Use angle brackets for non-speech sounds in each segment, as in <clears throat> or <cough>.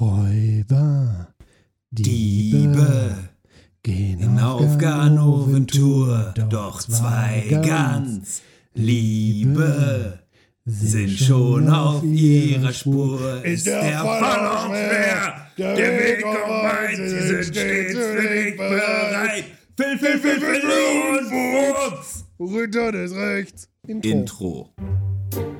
Räuber, Diebe, Diebe gehen in auf Ganoventur, doch zwei ganz Liebe sind schon auf ihrer Spur. Ist der Fall auch schwer, der Weg auch weit, sie sind stets für dich bereit. Phil, Phil, Phil, Phil und Fuchs. Ritter des Rechts. Intro. Intro.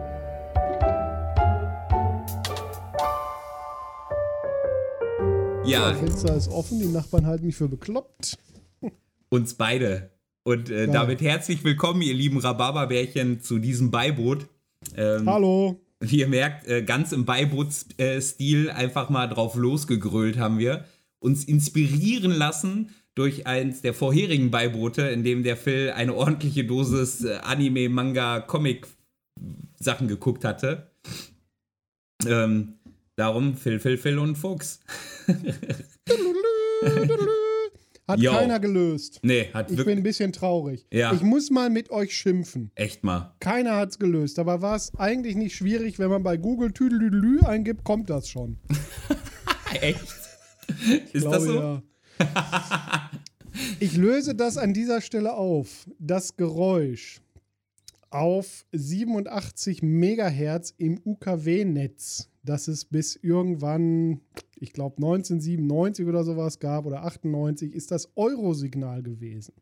Ja, Das Fenster ist offen, die Nachbarn halten mich für bekloppt. uns beide. Und äh, damit herzlich willkommen, ihr lieben Rhabarberbärchen, zu diesem Beiboot. Ähm, Hallo! Wie ihr merkt, äh, ganz im Beibootstil einfach mal drauf losgegrölt haben wir. Uns inspirieren lassen durch eins der vorherigen Beiboote, in dem der Phil eine ordentliche Dosis äh, Anime, Manga, Comic Sachen geguckt hatte. Ähm, darum Phil, Phil, Phil und Fuchs. Hat Jo. keiner gelöst. Nee, hat Ich bin ein bisschen traurig. Ja. Ich muss mal mit euch schimpfen. echt mal. Keiner hat's gelöst. Aber war es eigentlich nicht schwierig, wenn man bei Google Tüdelüdelü eingibt, kommt das schon. <laughs> Echt? Ist Glaube, das so? Ja. Ich löse das an dieser Stelle auf. Das Geräusch auf 87 Megahertz im UKW-Netz, das es bis irgendwann, ich glaube 1997 oder sowas gab oder 98, ist das Eurosignal gewesen.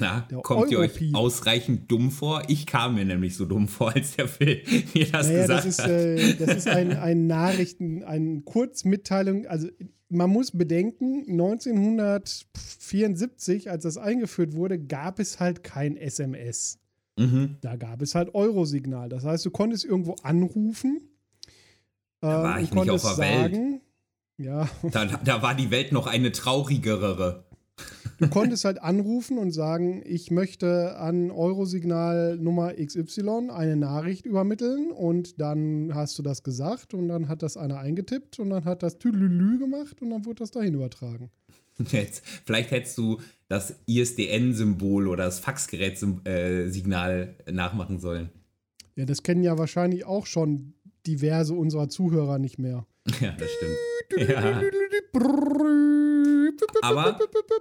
Na, Der kommt ihr euch ausreichend dumm vor? Ich kam mir nämlich so dumm vor, <laughs> als der Phil mir das Naja, gesagt das ist, hat. äh, das ist ein, ein Nachrichten, eine Kurzmitteilung. Also man muss bedenken, 1974, als das eingeführt wurde, gab es halt kein SMS. mhm. Da gab es halt Eurosignal. Das heißt, du konntest irgendwo anrufen. Da war ich nicht auf der Welt. sagen, ja, <laughs> da, da war die Welt noch eine traurigere. du konntest halt anrufen und sagen, ich möchte an Eurosignal Nummer XY eine Nachricht übermitteln und dann hast du das gesagt und dann hat das einer eingetippt und dann hat das Tüdelülü gemacht und dann wurde das dahin übertragen. <laughs> Jetzt, vielleicht hättest du das ISDN-Symbol oder das Faxgerät-Signal nachmachen sollen. Ja, das kennen ja wahrscheinlich auch schon diverse unserer Zuhörer nicht mehr. <laughs> Ja, das stimmt. Ja. Aber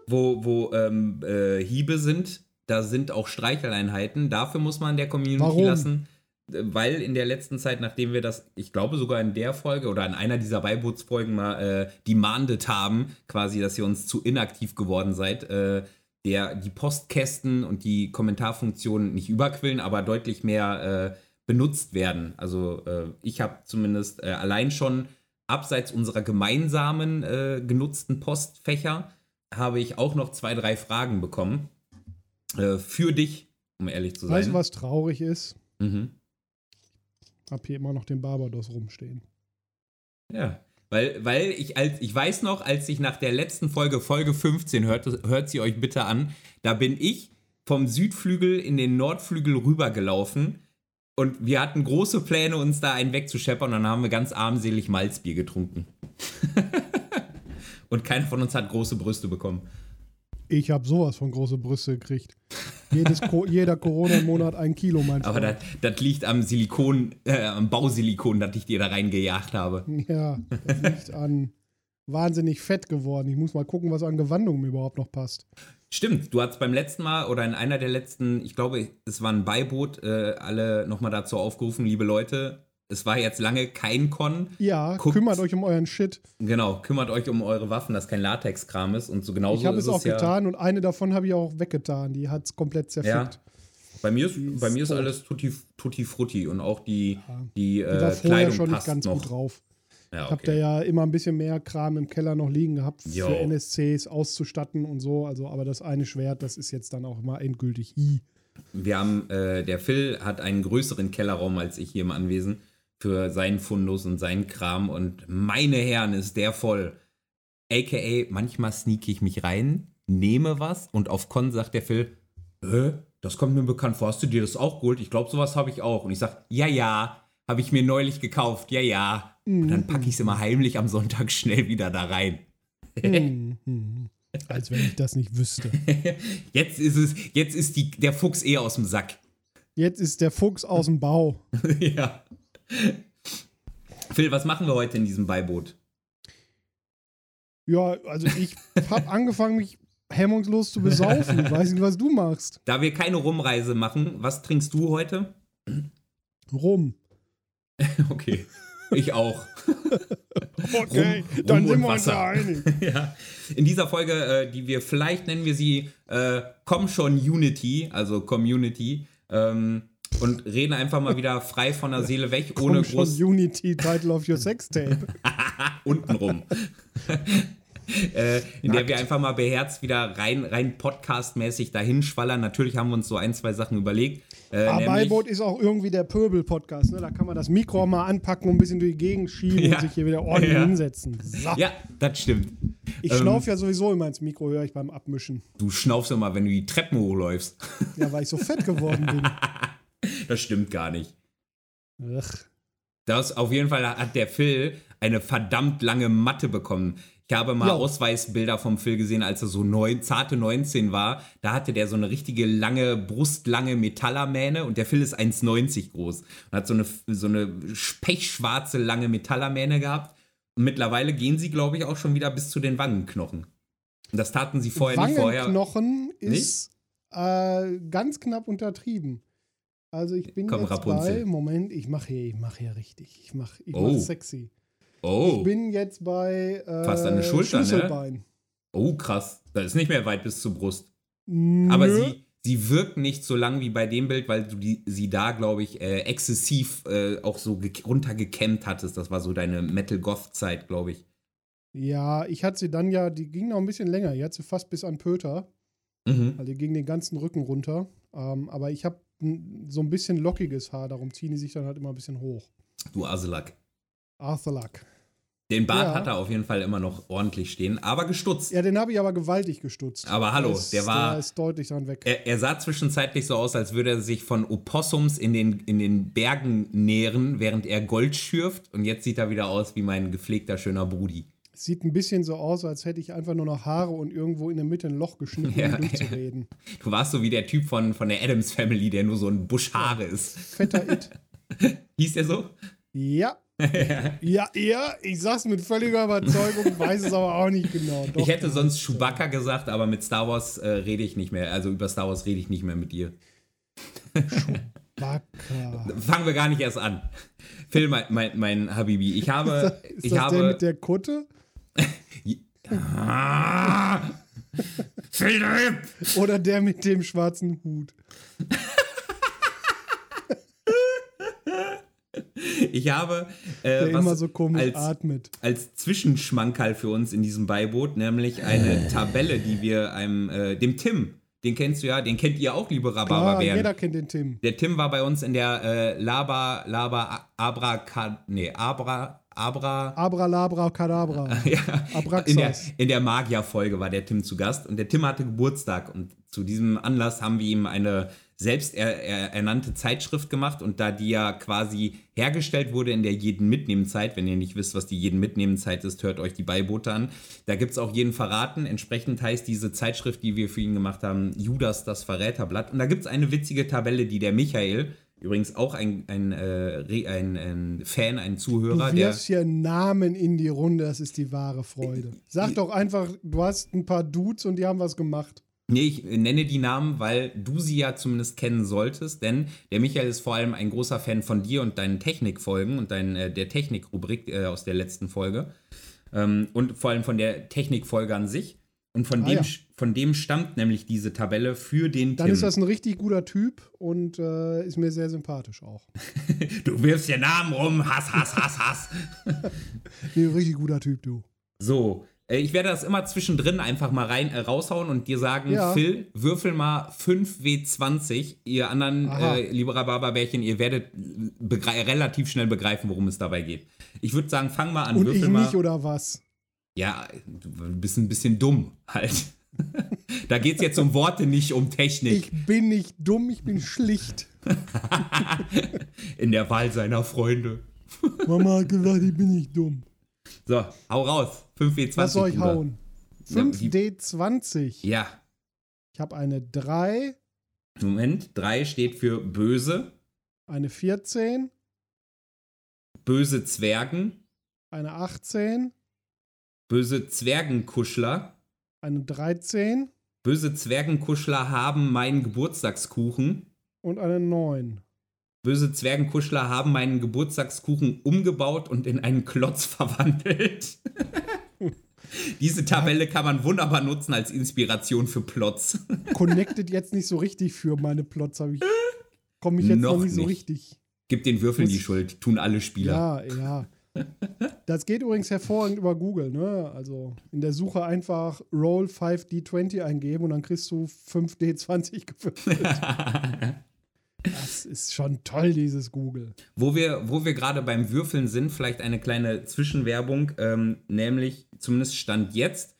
wo, wo ähm, äh, Hiebe sind, da sind auch Streicheleinheiten. Dafür muss man der Community Warum? lassen. Weil in der letzten Zeit, nachdem wir das, ich glaube sogar in der Folge oder in einer dieser Beibootsfolgen mal äh, demandet haben, quasi, dass ihr uns zu inaktiv geworden seid, äh, der, die Postkästen und die Kommentarfunktionen nicht überquillen, aber deutlich mehr äh, benutzt werden. Also äh, ich habe zumindest äh, allein schon abseits unserer gemeinsamen äh, genutzten Postfächer habe ich auch noch zwei, drei Fragen bekommen. Äh, für dich, um ehrlich zu sein. Weißt du, was traurig ist? Mhm. Hab hier immer noch den Barbados rumstehen. Ja. Weil, weil ich als ich weiß noch, als ich nach der letzten Folge, Folge 15, hört, hört sie euch bitte an, da bin ich vom Südflügel in den Nordflügel rübergelaufen und wir hatten große Pläne, uns da einen wegzuscheppern und dann haben wir ganz armselig Malzbier getrunken. <laughs> und keiner von uns hat große Brüste bekommen. Ich habe sowas von große Brüste gekriegt. Jedes Co <laughs> jeder Corona-Monat ein Kilo, mein Aber das, das liegt am Silikon, äh, am Bausilikon, das ich dir da reingejagt habe. Ja, das liegt an wahnsinnig fett geworden. Ich muss mal gucken, was an Gewandung mir überhaupt noch passt. Stimmt, du hast beim letzten Mal oder in einer der letzten, ich glaube, es war ein Beiboot, äh, alle nochmal dazu aufgerufen, liebe Leute, es war jetzt lange kein Con. Ja, Guckt- kümmert euch um euren Shit. Genau, kümmert euch um eure Waffen, dass kein Latexkram ist und so genauso ich habe es auch es ja. getan und eine davon habe ich auch weggetan. Die hat es komplett Ja. zerfickt. Bei mir ist, Die bei mir ist alles tutti, tutti frutti und auch die, Ja. die, Die äh, vorher Kleidung schon nicht passt ganz noch. gut drauf. Ja, Ich habe da okay. ja immer ein bisschen mehr Kram im Keller noch liegen gehabt, Jo. für NSCs auszustatten und so. Also, aber das eine Schwert, das ist jetzt dann auch mal endgültig I. Wir haben, äh, der Phil hat einen größeren Kellerraum als ich hier im Anwesen. für seinen Fundus und seinen Kram. Und meine Herren, ist der voll. AKA, manchmal sneak ich mich rein, nehme was und auf Con sagt der Phil, äh, das kommt mir bekannt vor, hast du dir das auch geholt? Ich glaube, sowas habe ich auch. Und ich sage, ja, ja, habe ich mir neulich gekauft, ja, ja. Und dann packe ich es immer heimlich am Sonntag schnell wieder da rein. Mhm. Als wenn ich das nicht wüsste. <laughs> Jetzt ist es, jetzt ist die, der Fuchs eh aus dem Sack. Jetzt ist der Fuchs aus dem Bau. <laughs> ja. Phil, was machen wir heute in diesem Beiboot? Ja, also ich habe <laughs> angefangen, mich hemmungslos zu besaufen. Ich weiß nicht, was du machst. Da wir keine Rumreise machen, was trinkst du heute? Rum. Okay. Ich auch. <laughs> Okay, Rum- dann Rum sind wir uns Wasser. einig. <laughs> ja. In dieser Folge, äh, die wir vielleicht nennen wir sie äh, Komm schon Unity, also Community, ähm, und reden einfach mal wieder frei von der Seele weg, ohne Komm schon, groß Unity, Title of your Sextape. <laughs> untenrum. äh, in der Nackt. wir einfach mal beherzt wieder rein, rein podcastmäßig dahin schwallern. Natürlich haben wir uns so ein, zwei Sachen überlegt. Äh, Aber nämlich- Beiboot ist auch irgendwie der Pöbel-Podcast. Ne? Da kann man das Mikro mal anpacken und ein bisschen durch die Gegend schieben Ja. und sich hier wieder ordentlich Ja. hinsetzen. So. ja, das stimmt. Ich ähm, schnaufe ja sowieso immer ins Mikro, höre ich beim Abmischen. Du schnaufst immer, wenn du die Treppen hochläufst. Ja, weil ich so fett geworden bin. <laughs> Das stimmt gar nicht. Ach. Das auf jeden Fall hat der Phil eine verdammt lange Matte bekommen. Ich habe mal Ja. Ausweisbilder vom Phil gesehen, als er so neun, zarte 19 war. Da hatte der so eine richtige lange, brustlange Metallermähne und der Phil ist 1,90 groß und hat so eine, so eine pechschwarze lange Metallermähne gehabt. Und mittlerweile gehen sie, glaube ich, auch schon wieder bis zu den Wangenknochen. Und das taten sie vorher nicht vorher. Wangenknochen ist äh, ganz knapp untertrieben. Also ich bin Komm, jetzt Rapunzel. bei, Moment, ich mache hier, ich mache hier richtig. Ich mache ich Oh. mach sexy. Oh, Ich bin jetzt bei äh, Fast an Schulter, ne? Schlüsselbein. oh krass. Das ist nicht mehr weit bis zur Brust. Aber Nö. sie, sie wirkt nicht so lang wie bei dem Bild, weil du die, sie da, glaube ich, äh, exzessiv äh, auch so ge- runtergekämmt hattest. Das war so deine Metal-Goth-Zeit, glaube ich. Ja, ich hatte sie dann ja, die ging noch ein bisschen länger. Die hat sie fast bis an Pöter. Mhm. Also die ging den ganzen Rücken runter. Ähm, aber ich habe so ein bisschen lockiges Haar, darum ziehen die sich dann halt immer ein bisschen hoch. Du Aselack. Arthur Luck. Den Bart Ja. hat er auf jeden Fall immer noch ordentlich stehen, aber gestutzt. Ja, den habe ich aber gewaltig gestutzt. Aber hallo, ist, der war- Der ist deutlich dran weg. Er, er sah zwischenzeitlich so aus, als würde er sich von Opossums in den, in den Bergen nähren, während er Gold schürft. Und jetzt sieht er wieder aus wie mein gepflegter, schöner Brudi. Sieht ein bisschen so aus, als hätte ich einfach nur noch Haare und irgendwo in der Mitte ein Loch geschnitten, Ja, um <laughs> durchzureden. Du warst so wie der Typ von, von der Adams Family, der nur so ein Busch Haare ist. Fetter It. <laughs> Hieß der so? Ja. <laughs> ja, ja, ich sag's mit völliger Überzeugung, weiß es aber auch nicht genau. Doch, ich hätte das sonst ist, Chewbacca gesagt, aber mit Star Wars äh, rede ich nicht mehr. Also über Star Wars rede ich nicht mehr mit dir. äh, Chewbacca. Fangen wir gar nicht erst an. Phil, mein, mein, mein Habibi, ich habe. Ist ich das habe der mit der Kutte? <laughs> Ah! Philipp! Oder der mit dem schwarzen Hut? <laughs> Ich habe äh, was immer so komisch als, atmet. als Zwischenschmankerl für uns in diesem Beiboot, nämlich eine Tabelle, die wir einem, äh, dem Tim, den kennst du ja, den kennt ihr auch, liebe Rhabarberbären. jeder kennt den Tim. Der Tim war bei uns in der äh, Laba, Laba, Abra, nee, Abra, Abra, Abralabra Kadabra. <laughs> ja, Abraxas. in der, in der Magier-Folge war der Tim zu Gast und der Tim hatte Geburtstag und zu diesem Anlass haben wir ihm eine selbst er, er, ernannte Zeitschrift gemacht und da die ja quasi hergestellt wurde in der jeden mitnehmen Zeit, wenn ihr nicht wisst, was die jeden mitnehmen Zeit ist, hört euch die Beiboote an. Da gibt es auch jeden verraten. Entsprechend heißt diese Zeitschrift, die wir für ihn gemacht haben, Judas das Verräterblatt. Und da gibt es eine witzige Tabelle, die der Michael, übrigens auch ein, ein, äh, ein, ein Fan, ein Zuhörer, Du der wirfst hier Namen in die Runde, das ist die wahre Freude. Sag doch einfach, du hast ein paar Dudes und die haben was gemacht. Nee, ich nenne die Namen, weil du sie ja zumindest kennen solltest, denn der Michael ist vor allem ein großer Fan von dir und deinen Technikfolgen und dein, äh, der Technikrubrik äh, aus der letzten Folge. Ähm, und vor allem von der Technikfolge an sich. Und von, Ah, dem, ja. von dem stammt nämlich diese Tabelle für den Dann Tim. ist das ein richtig guter Typ und äh, ist mir sehr sympathisch auch. <laughs> du wirfst dir Namen rum, Hass, Hass, Hass, Hass. <laughs> Nee, richtig guter Typ, du. So, Ich werde das immer zwischendrin einfach mal rein äh, raushauen und dir sagen, Ja. Phil, würfel mal 5W20. Ihr anderen, äh, liebe Rhabarberbärchen, ihr werdet relativ schnell begreifen, worum es dabei geht. Ich würde sagen, fang mal an, Und würfel ich mal. nicht, oder was? Ja, du bist ein bisschen dumm halt. <laughs> da geht es jetzt um Worte, nicht um Technik. Ich bin nicht dumm, ich bin schlicht. <laughs> In der Wahl seiner Freunde. Mama hat gesagt, ich bin nicht dumm. So, hau raus. 5W20. Was soll ich Bruder. hauen? Na, die- 5D20. Ja, Ich habe eine 3, Moment. 3 steht für böse, eine 14, böse Zwergen, eine 18, böse Zwergenkuschler. eine 13 Böse Zwergenkuschler haben meinen Geburtstagskuchen. und eine 9. Böse Zwergenkuschler haben meinen Geburtstagskuchen umgebaut und in einen Klotz <laughs> verwandelt. <laughs> Diese Tabelle kann man wunderbar nutzen als Inspiration für Plots. <laughs> Connected jetzt nicht so richtig für meine Plots, habe ich. Komme ich jetzt noch, Noch nicht so richtig. Gib den Würfeln die Schuld, tun alle Spieler. Ja, ja. Das geht übrigens hervorragend über Google, ne? Also in der Suche einfach Roll 5D20 eingeben und dann kriegst du 5D20 gewürfelt. Ist schon toll, dieses Google. Wo wir, wo wir gerade beim Würfeln sind, vielleicht eine kleine Zwischenwerbung, ähm, nämlich zumindest Stand jetzt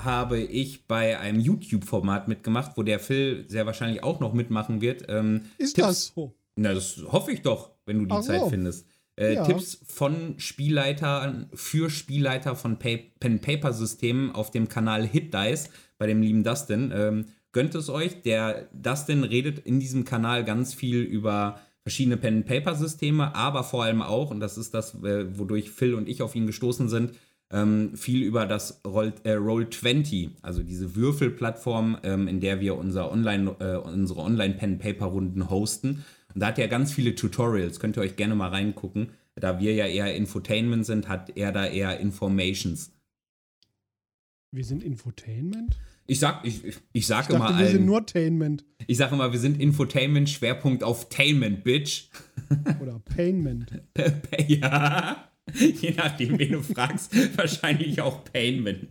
habe ich bei einem YouTube-Format mitgemacht, wo der Phil sehr wahrscheinlich auch noch mitmachen wird. Ähm, Ist Tipps- das so? Na, das hoffe ich doch, wenn du die Ach so. Zeit findest. Äh, Ja. Tipps von Spielleitern für Spielleiter von Pa- Pen-Paper-Systemen auf dem Kanal Hit Dice bei dem lieben Dustin. Ähm, gönnt es euch. Der Dustin redet in diesem Kanal ganz viel über verschiedene Pen-Paper-Systeme, aber vor allem auch, und das ist das, äh, wodurch Phil und ich auf ihn gestoßen sind, ähm, viel über das Roll, äh, Roll20, also diese Würfelplattform, ähm, in der wir unser Online, äh, unsere Online-Pen-Paper-Runden hosten. Und da hat er ganz viele Tutorials, könnt ihr euch gerne mal reingucken. Da wir ja eher Infotainment sind, hat er da eher Informations. Wir sind Infotainment? Ich sag, ich, ich, sag Ich immer dachte, wir sind nur Tainment ich sag immer, wir sind Infotainment, Schwerpunkt auf Tainment, Bitch. <laughs> oder Painment. ja, je nachdem, wen du fragst, wahrscheinlich auch Painment.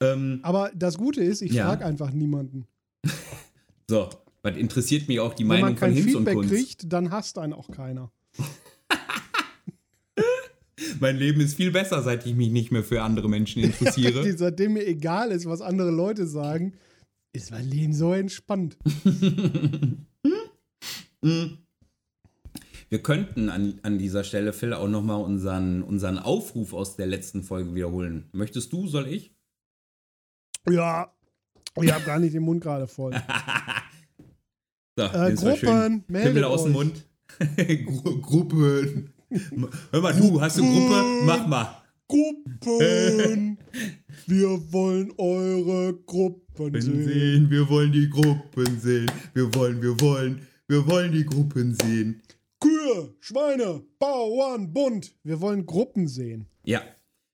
ähm, Aber das Gute ist, ich Ja. frage einfach niemanden. so, was interessiert mich auch die Wenn Meinung man von kein Hinz und Feedback Kunst. kriegt, dann hasst einen auch keiner. Mein Leben ist viel besser, seit ich mich nicht mehr für andere Menschen interessiere. <laughs> Die- Seitdem mir egal ist, was andere Leute sagen, ist mein Leben so entspannt. <laughs> Wir könnten an, an dieser Stelle, Phil, auch nochmal unseren, unseren Aufruf aus der letzten Folge wiederholen. Möchtest du, soll ich? Ja, ich habe gar nicht den Mund gerade voll. <laughs> So, Äh, Gruppen, meldet aus dem. Mund. Gru Gruppen. <laughs> Hör mal, du, hast du Gruppe? Mach mal. Gruppen, <laughs> wir wollen eure Gruppen sehen. wir wollen die Gruppen sehen. Wir wollen, wir wollen, wir wollen die Gruppen sehen. Kühe, Schweine, Bauern, Bund. Wir wollen Gruppen sehen. Ja,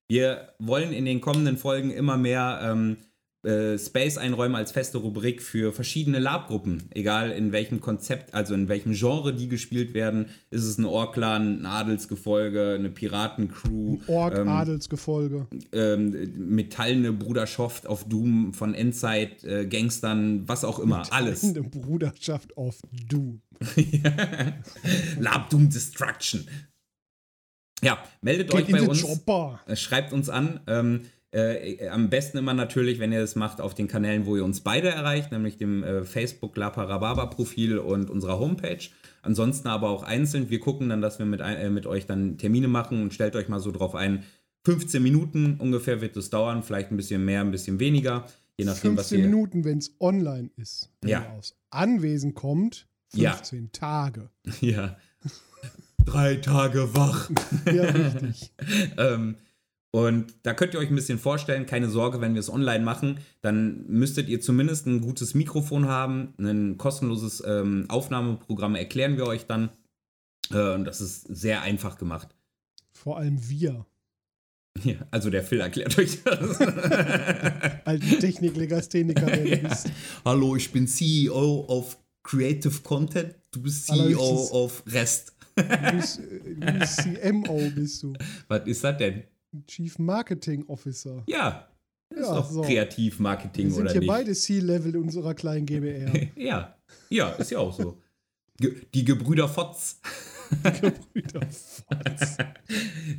wir wollen in den kommenden Folgen immer mehr ähm, äh, Space einräumen als feste Rubrik für verschiedene Lab-Gruppen. Egal in welchem Konzept, also in welchem Genre die gespielt werden. Ist es ein Orklan, ein Adelsgefolge, eine Piratencrew, Ork, ähm, Adelsgefolge. ähm, metallene Bruderschaft auf Doom von Endzeit, äh, Gangstern, was auch immer. Alles. Eine <laughs> Bruderschaft auf Du. <laughs> Lab Doom Destruction. Ja, meldet euch Get in bei uns. chopper. Äh, Schreibt uns an. Ähm, äh, am besten immer natürlich, wenn ihr das macht, auf den Kanälen, wo ihr uns beide erreicht, nämlich dem äh, Facebook Lapa Rhabarber Profil und unserer Homepage. Ansonsten aber auch einzeln. Wir gucken dann, dass wir mit, äh, mit euch dann Termine machen und stellt euch mal so drauf ein. 15 Minuten ungefähr wird es dauern, vielleicht ein bisschen mehr, ein bisschen weniger, je nachdem, was 15 ihr. Minuten, wenn es online ist. Wenn Ja. ihr aus Anwesen kommt, Ja. 15 Tage. <laughs> Ja. Drei Tage wach. <laughs> Ja, richtig. <laughs> ähm, und da könnt ihr euch ein bisschen vorstellen, keine Sorge, wenn wir es online machen, dann müsstet ihr zumindest ein gutes Mikrofon haben, ein kostenloses ähm, Aufnahmeprogramm erklären wir euch dann. Äh, und das ist sehr einfach gemacht. Vor allem wir. <laughs> Ja, also der Phil erklärt euch das. <laughs> Alte Technik-Legastheniker, bist. Hallo, ich bin CEO of Creative Content, du bist CEO bin's. of Rest. Du bist, äh, du bist CMO, bist du. Was ist das denn? Chief Marketing Officer. Ja. Das Ja, ist doch so. Kreativmarketing, Wir sind oder hier nicht? beide C-Level unserer kleinen GBR. <laughs> ja. Ja, ist ja auch so. Ge die Gebrüder Fotz. Gebrüder Fotz.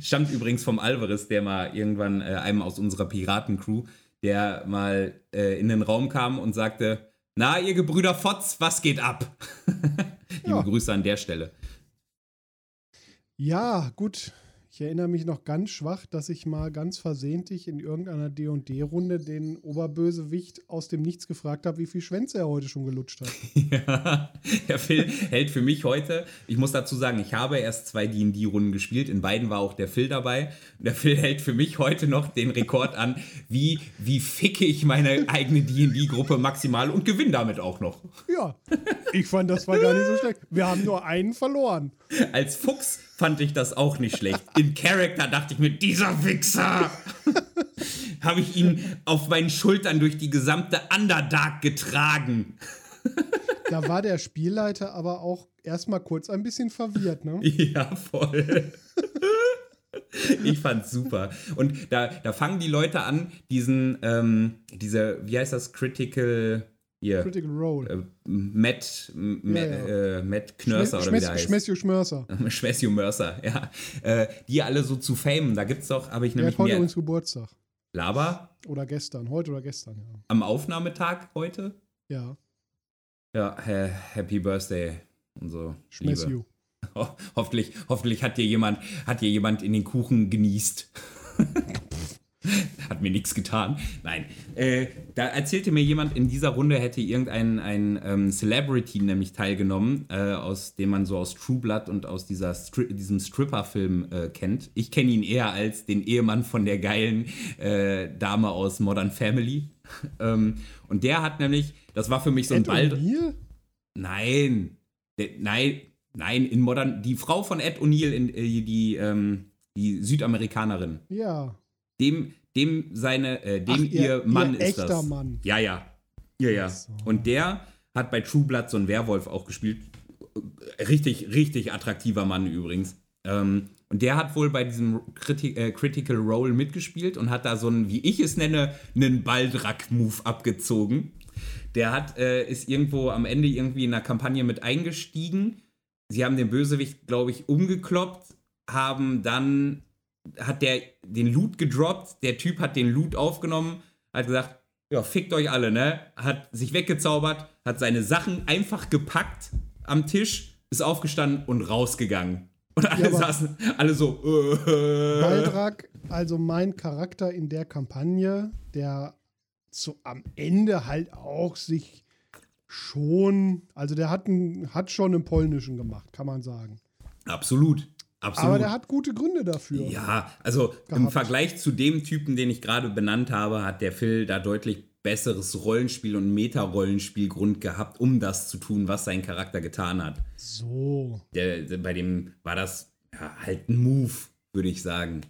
<laughs> Stammt übrigens vom Alvarez, der mal irgendwann äh, einem aus unserer Piratencrew, der mal äh, in den Raum kam und sagte: Na, ihr Gebrüder Fotz, was geht ab? <laughs> Liebe Ja. Grüße an der Stelle. Ja, gut. Ich erinnere mich noch ganz schwach, dass ich mal ganz versehentlich in irgendeiner D&D-Runde den Oberbösewicht aus dem Nichts gefragt habe, wie viel Schwänze er heute schon gelutscht hat. <laughs> Ja, der Phil hält für mich heute, ich muss dazu sagen, ich habe erst zwei D&D-Runden gespielt, in beiden war auch der Phil dabei. Der Phil hält für mich heute noch den Rekord an, wie, wie ficke ich meine eigene D&D-Gruppe maximal und gewinne damit auch noch. Ja, ich fand, das war gar nicht so schlecht. Wir haben nur einen verloren. Als Fuchs fand ich das auch nicht schlecht. In Character dachte ich mir, dieser Wichser! habe ich ihn auf meinen Schultern durch die gesamte Underdark getragen. Da war der Spielleiter aber auch erstmal kurz ein bisschen verwirrt, ne? Ja, voll. Ich fand's super. Und da, da fangen die Leute an, diesen, ähm, diese, wie heißt das, Critical, hier, Critical Role. äh, Matt, Ja, ja. Äh, Matt Knörser oder wie der heißt. Schmessio Schmörser. <laughs> Schmessio Mörser, ja. Äh, die alle so zu famen. Da gibt's doch, habe ich Der nämlich hat heute übrigens Geburtstag. Laber Oder gestern. Heute oder gestern, ja. am Aufnahmetag heute. Ja, Ja, ha- Happy Birthday und so. Schmessio. <laughs> Ho hoffentlich, hoffentlich hat dir jemand, hat dir jemand in den Kuchen genießt. <laughs> <laughs> hat mir nichts getan. Nein. Äh, da erzählte mir jemand, in dieser Runde hätte irgendein ein, ähm, Celebrity nämlich teilgenommen, äh, aus dem man so aus True Blood und aus dieser Stri diesem Stripper-Film äh, kennt. Ich kenne ihn eher als den Ehemann von der geilen äh, Dame aus Modern Family. <laughs> ähm, und der hat nämlich, das war für mich so ein Ball. Nein. Der, nein, nein, in modern. Die Frau von Ed O'Neill, in, äh, die, ähm, die Südamerikanerin. Ja. Dem, dem seine, äh, dem Ach, ihr- ihr, Mann ihr ist echter das. Mann. Ja, ja. Ja, ja. So. Und der hat bei True Blood so einen Werwolf auch gespielt. Richtig, richtig attraktiver Mann übrigens. Ähm, und der hat wohl bei diesem Criti äh, Critical Role mitgespielt und hat da so einen, wie ich es nenne, einen Baldrak-Move abgezogen. Der hat, äh, ist irgendwo am Ende irgendwie in einer Kampagne mit eingestiegen. Sie haben den Bösewicht, glaube ich, umgekloppt, haben dann, hat der den Loot gedroppt, der Typ hat den Loot aufgenommen, hat gesagt, ja, fickt euch alle, ne? Hat sich weggezaubert, hat seine Sachen einfach gepackt am Tisch, ist aufgestanden und rausgegangen. Und alle aber- saßen, alle so, äh, Baldrak, also mein Charakter in der Kampagne, der zu, am Ende halt auch sich schon, also der hat, einen, hat schon einen polnischen gemacht, kann man sagen. Absolut. Absolut. Aber der hat gute Gründe dafür. Ja, also im gehabt. Vergleich zu dem Typen, den ich gerade benannt habe, hat der Phil da deutlich besseres Rollenspiel und Meta-Rollenspielgrund gehabt, um das zu tun, was sein Charakter getan hat. So. Der, der, bei dem war das ja, halt ein Move, würde ich sagen,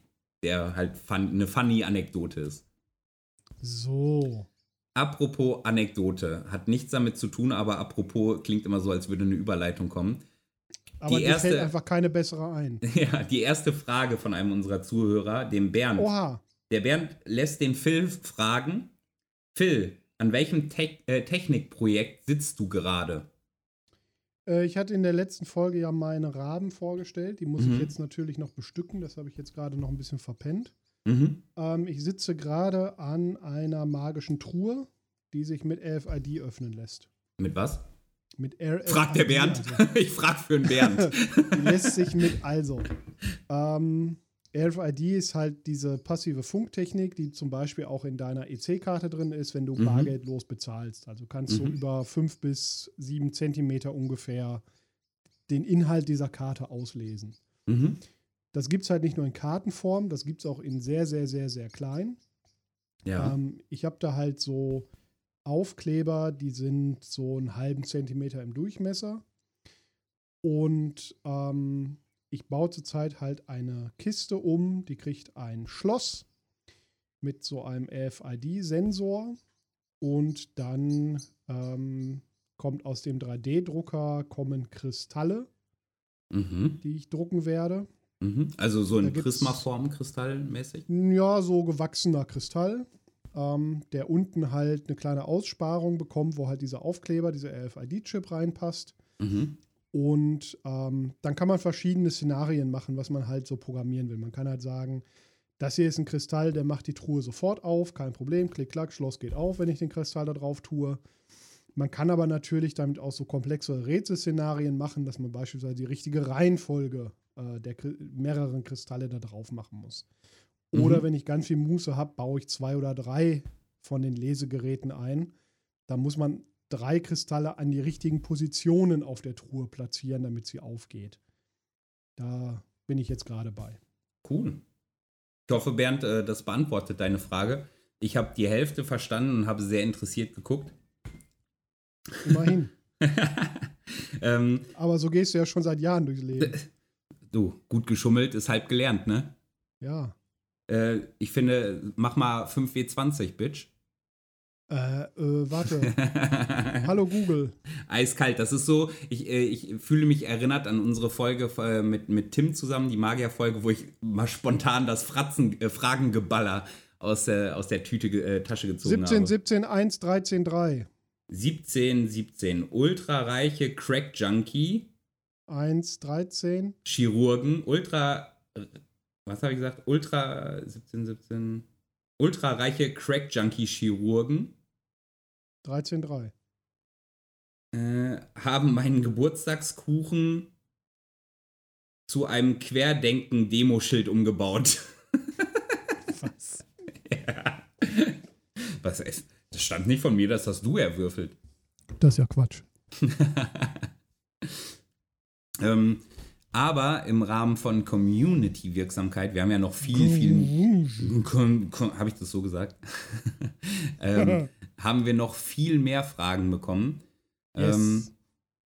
der halt fun, eine funny Anekdote ist. So. Apropos Anekdote, hat nichts damit zu tun, aber apropos klingt immer so, als würde eine Überleitung kommen. Aber Die dir fällt erste- einfach keine bessere ein. <laughs> Ja, die erste Frage von einem unserer Zuhörer, dem Bernd. Oha. Der Bernd lässt den Phil fragen: Phil, an welchem Te äh, Technikprojekt sitzt du gerade? Äh, ich hatte in der letzten Folge ja meine Raben vorgestellt. Die muss Mhm. ich jetzt natürlich noch bestücken. Das habe ich jetzt gerade noch ein bisschen verpennt. Mhm. Ähm, ich sitze gerade an einer magischen Truhe, die sich mit RFID öffnen lässt. Mit was? Mit RFID. Fragt der Bernd. Also, <laughs> ich frag für einen Bernd. die <laughs> lässt sich mit also. Ähm, RFID ist halt diese passive Funktechnik, die zum Beispiel auch in deiner EC-Karte drin ist, wenn du Mhm. bargeldlos bezahlst. Also kannst du Mhm. über fünf bis sieben Zentimeter ungefähr den Inhalt dieser Karte auslesen. mhm. Das gibt es halt nicht nur in Kartenform, das gibt es auch in sehr, sehr, sehr, sehr klein. Ja. Ähm, ich habe da halt so Aufkleber, die sind so einen halben Zentimeter im Durchmesser. Und ähm, ich baue zurzeit halt eine Kiste um, die kriegt ein Schloss mit so einem RFID-Sensor. Und dann ähm, kommt aus dem 3D-Drucker kommen Kristalle, Mhm. die ich drucken werde. Mhm. Also so Da in gibt's- Prismaform kristallmäßig. Ja, so gewachsener Kristall, ähm, der unten halt eine kleine Aussparung bekommt, wo halt dieser Aufkleber, dieser RFID-Chip reinpasst. Mhm. Und ähm, dann kann man verschiedene Szenarien machen, was man halt so programmieren will. Man kann halt sagen, das hier ist ein Kristall, der macht die Truhe sofort auf, kein Problem, klick, klack, Schloss geht auf, wenn ich den Kristall da drauf tue. Man kann aber natürlich damit auch so komplexe Rätselszenarien machen, dass man beispielsweise die richtige Reihenfolge äh, der mehreren Kristalle da drauf machen muss. Oder Mhm. wenn ich ganz viel Muße habe, baue ich zwei oder drei von den Lesegeräten ein. Da muss man drei Kristalle an die richtigen Positionen auf der Truhe platzieren, damit sie aufgeht. Da bin ich jetzt gerade bei. Cool. Ich hoffe, Bernd, äh, das beantwortet deine Frage. Ich habe die Hälfte verstanden und habe sehr interessiert geguckt. Immerhin. <laughs> ähm, Aber so gehst du ja schon seit Jahren durchs Leben. <laughs> du, gut geschummelt ist halb gelernt, ne? Ja. Äh, ich finde, mach mal 5W20, Bitch. Äh, äh, warte. <laughs> Hallo Google. Eiskalt, das ist so, ich, äh, ich fühle mich erinnert an unsere Folge äh, mit, mit Tim zusammen, die Magierfolge, wo ich mal spontan das Fratzen, äh, Fragengeballer aus der, aus der Tüte, äh, Tasche gezogen 17, habe. 17, 1, 13, 3. 17, 17. Ultrareiche Crack-Junkie, 1, 13. Chirurgen, Ultra. Was habe ich gesagt? Ultra. 17, 17. Ultrareiche Crack-Junkie-Chirurgen 13, 3. äh, haben meinen Geburtstagskuchen zu einem Querdenken-Demoschild umgebaut. <laughs> Was? ja. Was ist? Das stand nicht von mir, das hast du erwürfelt. Das ist ja Quatsch. <laughs> Ähm, aber im Rahmen von Community-Wirksamkeit, wir haben ja noch viel, viel. Habe ich das so gesagt? <laughs> ähm, <laughs> haben wir noch viel mehr Fragen bekommen. Yes. Ähm,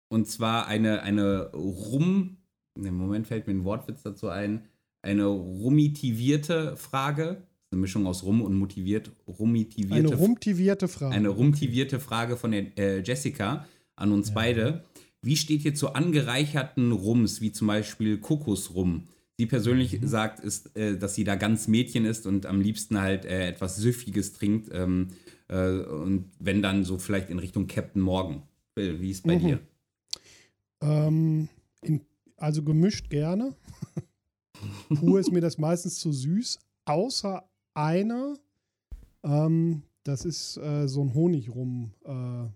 und zwar eine, eine rum. Im Moment fällt mir ein Wortwitz dazu ein. Eine rumitivierte Frage. Eine Mischung aus rum und motiviert. Rumitivierte Eine rumtivierte Frage. eine rumtivierte Frage von der äh, Jessica an uns Ja. beide. Wie steht ihr zu angereicherten Rums, wie zum Beispiel Kokosrum? Sie persönlich Mhm. sagt, ist, äh, dass sie da ganz Mädchen ist und am liebsten halt äh, etwas Süffiges trinkt. Ähm, äh, und wenn dann so vielleicht in Richtung Captain Morgan. Phil, wie ist es bei Mhm. dir? Ähm, in, also gemischt gerne. <laughs> Pur ist mir das meistens zu süß. Außer einer. Ähm, das ist äh, so ein Honigrum. Äh,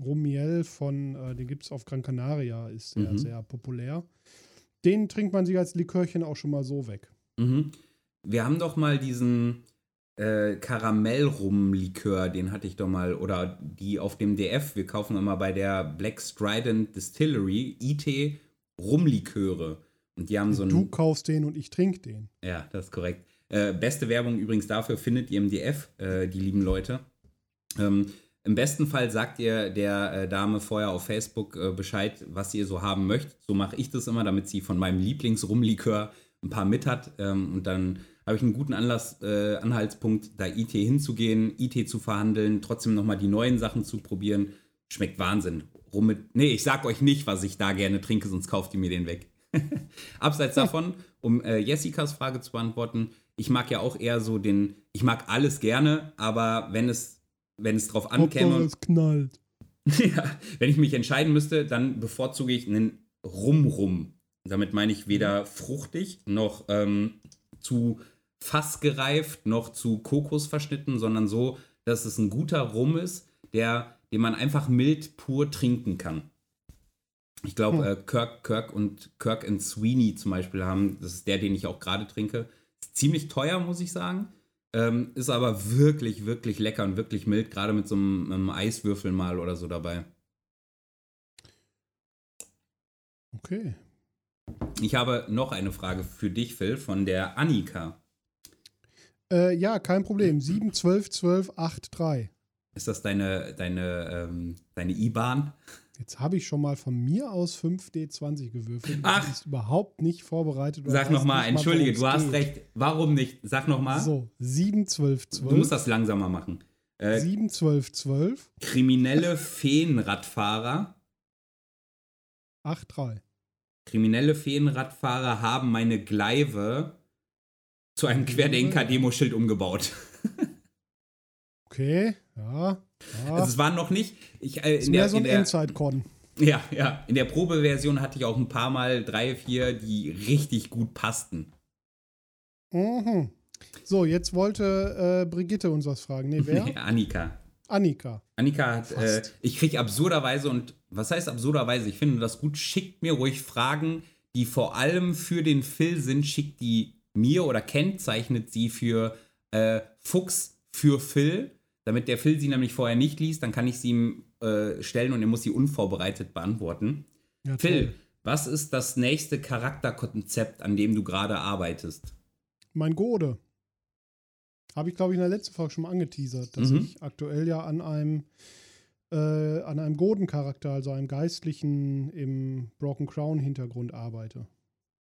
Rumiel von, äh, den gibt es auf Gran Canaria, ist sehr, Mhm. sehr populär. Den trinkt man sich als Likörchen auch schon mal so weg. Mhm. Wir haben doch mal diesen äh, Karamellrum-Likör, den hatte ich doch mal, oder die auf dem DF, wir kaufen immer bei der Black Strident Distillery, IT Rumliköre. Und die haben so du ein. kaufst den und ich trinke den. Ja, das ist korrekt. Äh, beste Werbung übrigens dafür findet ihr im DF, äh, die lieben Leute. Ähm, Im besten Fall sagt ihr der äh, Dame vorher auf Facebook äh, Bescheid, was ihr so haben möchtet. So mache ich das immer, damit sie von meinem Lieblingsrumlikör ein paar mit hat. Ähm, und dann habe ich einen guten Anlass, äh, Anhaltspunkt, da IT hinzugehen, IT zu verhandeln, trotzdem nochmal die neuen Sachen zu probieren. Schmeckt Wahnsinn. Rum mit, nee, ich sag euch nicht, was ich da gerne trinke, sonst kauft ihr mir den weg. <laughs> Abseits davon, um äh, Jessicas Frage zu beantworten, ich mag ja auch eher so den, ich mag alles gerne, aber wenn es, wenn es drauf ankäme, es knallt. <laughs> ja, wenn ich mich entscheiden müsste, dann bevorzuge ich einen Rum-Rum. Damit meine ich weder fruchtig noch ähm, zu fassgereift noch zu Kokos verschnitten, sondern so, dass es ein guter Rum ist, der, den man einfach mild pur trinken kann. Ich glaube, Hm. äh, Kirk, Kirk und Kirk and Sweeney zum Beispiel haben, das ist der, den ich auch gerade trinke. Ist ziemlich teuer, muss ich sagen. Ähm, ist aber wirklich, wirklich lecker und wirklich mild, gerade mit so einem, einem Eiswürfel mal oder so dabei. Okay. Ich habe noch eine Frage für dich, Phil, von der Annika. Äh, ja, kein Problem. 7, 12, 12, 8, 3. Ist das deine, deine, ähm, deine IBAN? Jetzt habe ich schon mal von mir aus 5D20 gewürfelt. Ach. Ich bin überhaupt nicht vorbereitet. Sag nochmal, entschuldige, du hast geht. recht. Warum nicht? Sag nochmal. So, 7, 12, 12. Du musst das langsamer machen. Äh, 7, 12, 12, kriminelle Feenradfahrer. 8, 3. kriminelle Feenradfahrer haben meine Gleive zu einem Querdenker-Demoschild umgebaut. <laughs> Okay, ja. Ja. Also es waren noch nicht. Ich, äh, in der, so ein in der, Endzeit-Con. Ja, ja. In der Probeversion hatte ich auch ein paar Mal drei, vier, die richtig gut passten. Mhm. So, jetzt wollte äh, Brigitte uns was fragen. Nee, wer? <laughs> Annika. Annika. Annika hat, äh, ich kriege absurderweise und was heißt absurderweise? Ich finde das gut. Schickt mir ruhig Fragen, die vor allem für den Phil sind. Schickt die mir oder kennzeichnet sie für äh, Fuchs für Phil, damit der Phil sie nämlich vorher nicht liest. Dann kann ich sie ihm äh, stellen und er muss sie unvorbereitet beantworten. Ja, Phil, was ist das nächste Charakterkonzept, an dem du gerade arbeitest? Mein Gode. Habe ich, glaube ich, in der letzten Folge schon mal angeteasert, dass Mhm. ich aktuell ja an einem äh, an einem Goden-Charakter, also einem Geistlichen im Broken Crown-Hintergrund arbeite.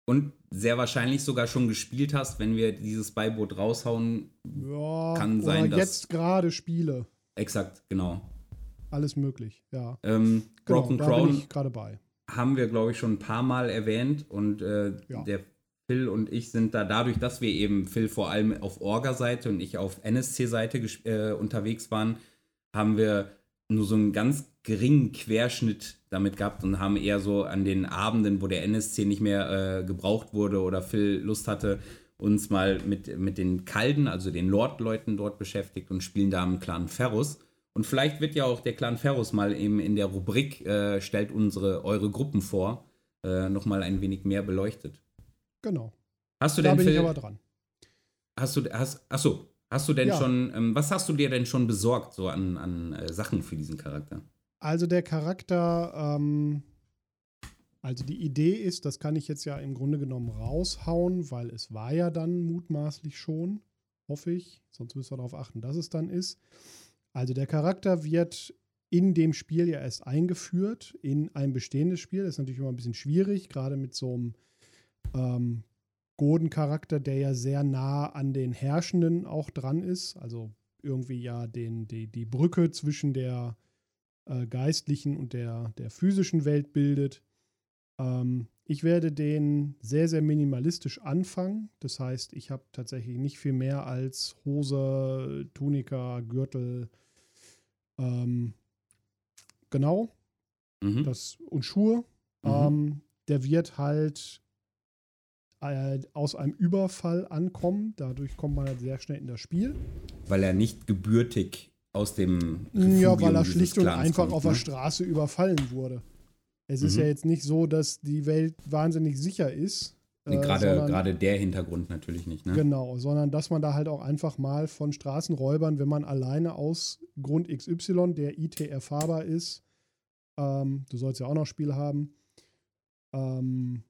Und sehr wahrscheinlich sogar schon gespielt hast, wenn wir dieses Beiboot raushauen. Ja, Kann sein, dass- jetzt gerade spiele. Exakt, genau. Alles möglich, ja. Ähm, Genau, Broken Crown gerade bei. haben wir, glaube ich, schon ein paar Mal erwähnt und äh, Ja. der Phil und ich sind da dadurch, dass wir eben Phil vor allem auf Orga-Seite und ich auf NSC-Seite äh, unterwegs waren, haben wir nur so einen ganz geringen Querschnitt damit gehabt und haben eher so an den Abenden, wo der NSC nicht mehr äh, gebraucht wurde oder Phil Lust hatte, uns mal mit, mit den Kalden, also den Lord-Leuten dort beschäftigt und spielen da im Clan Ferrus. Und vielleicht wird ja auch der Clan Ferrus mal eben in der Rubrik äh, stellt unsere eure Gruppen vor, äh, nochmal ein wenig mehr beleuchtet. Genau. Hast du Da denn bin ich Phil, aber dran. hast du hast achso, hast du denn Ja. schon ähm, was hast du dir denn schon besorgt so an, an äh, Sachen für diesen Charakter? Also der Charakter, ähm, also die Idee ist, das kann ich jetzt ja im Grunde genommen raushauen, weil es war ja dann mutmaßlich schon, hoffe ich, sonst müssen wir darauf achten, dass es dann ist. Also der Charakter wird in dem Spiel ja erst eingeführt, in ein bestehendes Spiel. Das ist natürlich immer ein bisschen schwierig, gerade mit so einem ähm, Goden-Charakter, der ja sehr nah an den Herrschenden auch dran ist. Also irgendwie ja den, die, die Brücke zwischen der äh, geistlichen und der, der physischen Welt bildet. Ähm, ich werde den sehr, sehr minimalistisch anfangen. Das heißt, ich habe tatsächlich nicht viel mehr als Hose, Tunika, Gürtel, ähm, genau, Mhm. das und Schuhe. Mhm. Ähm, der wird halt äh, aus einem Überfall ankommen. Dadurch kommt man halt sehr schnell in das Spiel. Weil er nicht gebürtig aus dem Ja, Refugium weil er schlicht und Clans einfach kommt, auf ne? der Straße überfallen wurde. Es ist Mhm. ja jetzt nicht so, dass die Welt wahnsinnig sicher ist. Nee, äh, Gerade gerade der Hintergrund natürlich nicht, ne? Genau, sondern dass man da halt auch einfach mal von Straßenräubern, wenn man alleine aus Grund XY, der IT erfahrbar ist, ähm, du sollst ja auch noch Spiele haben, ähm,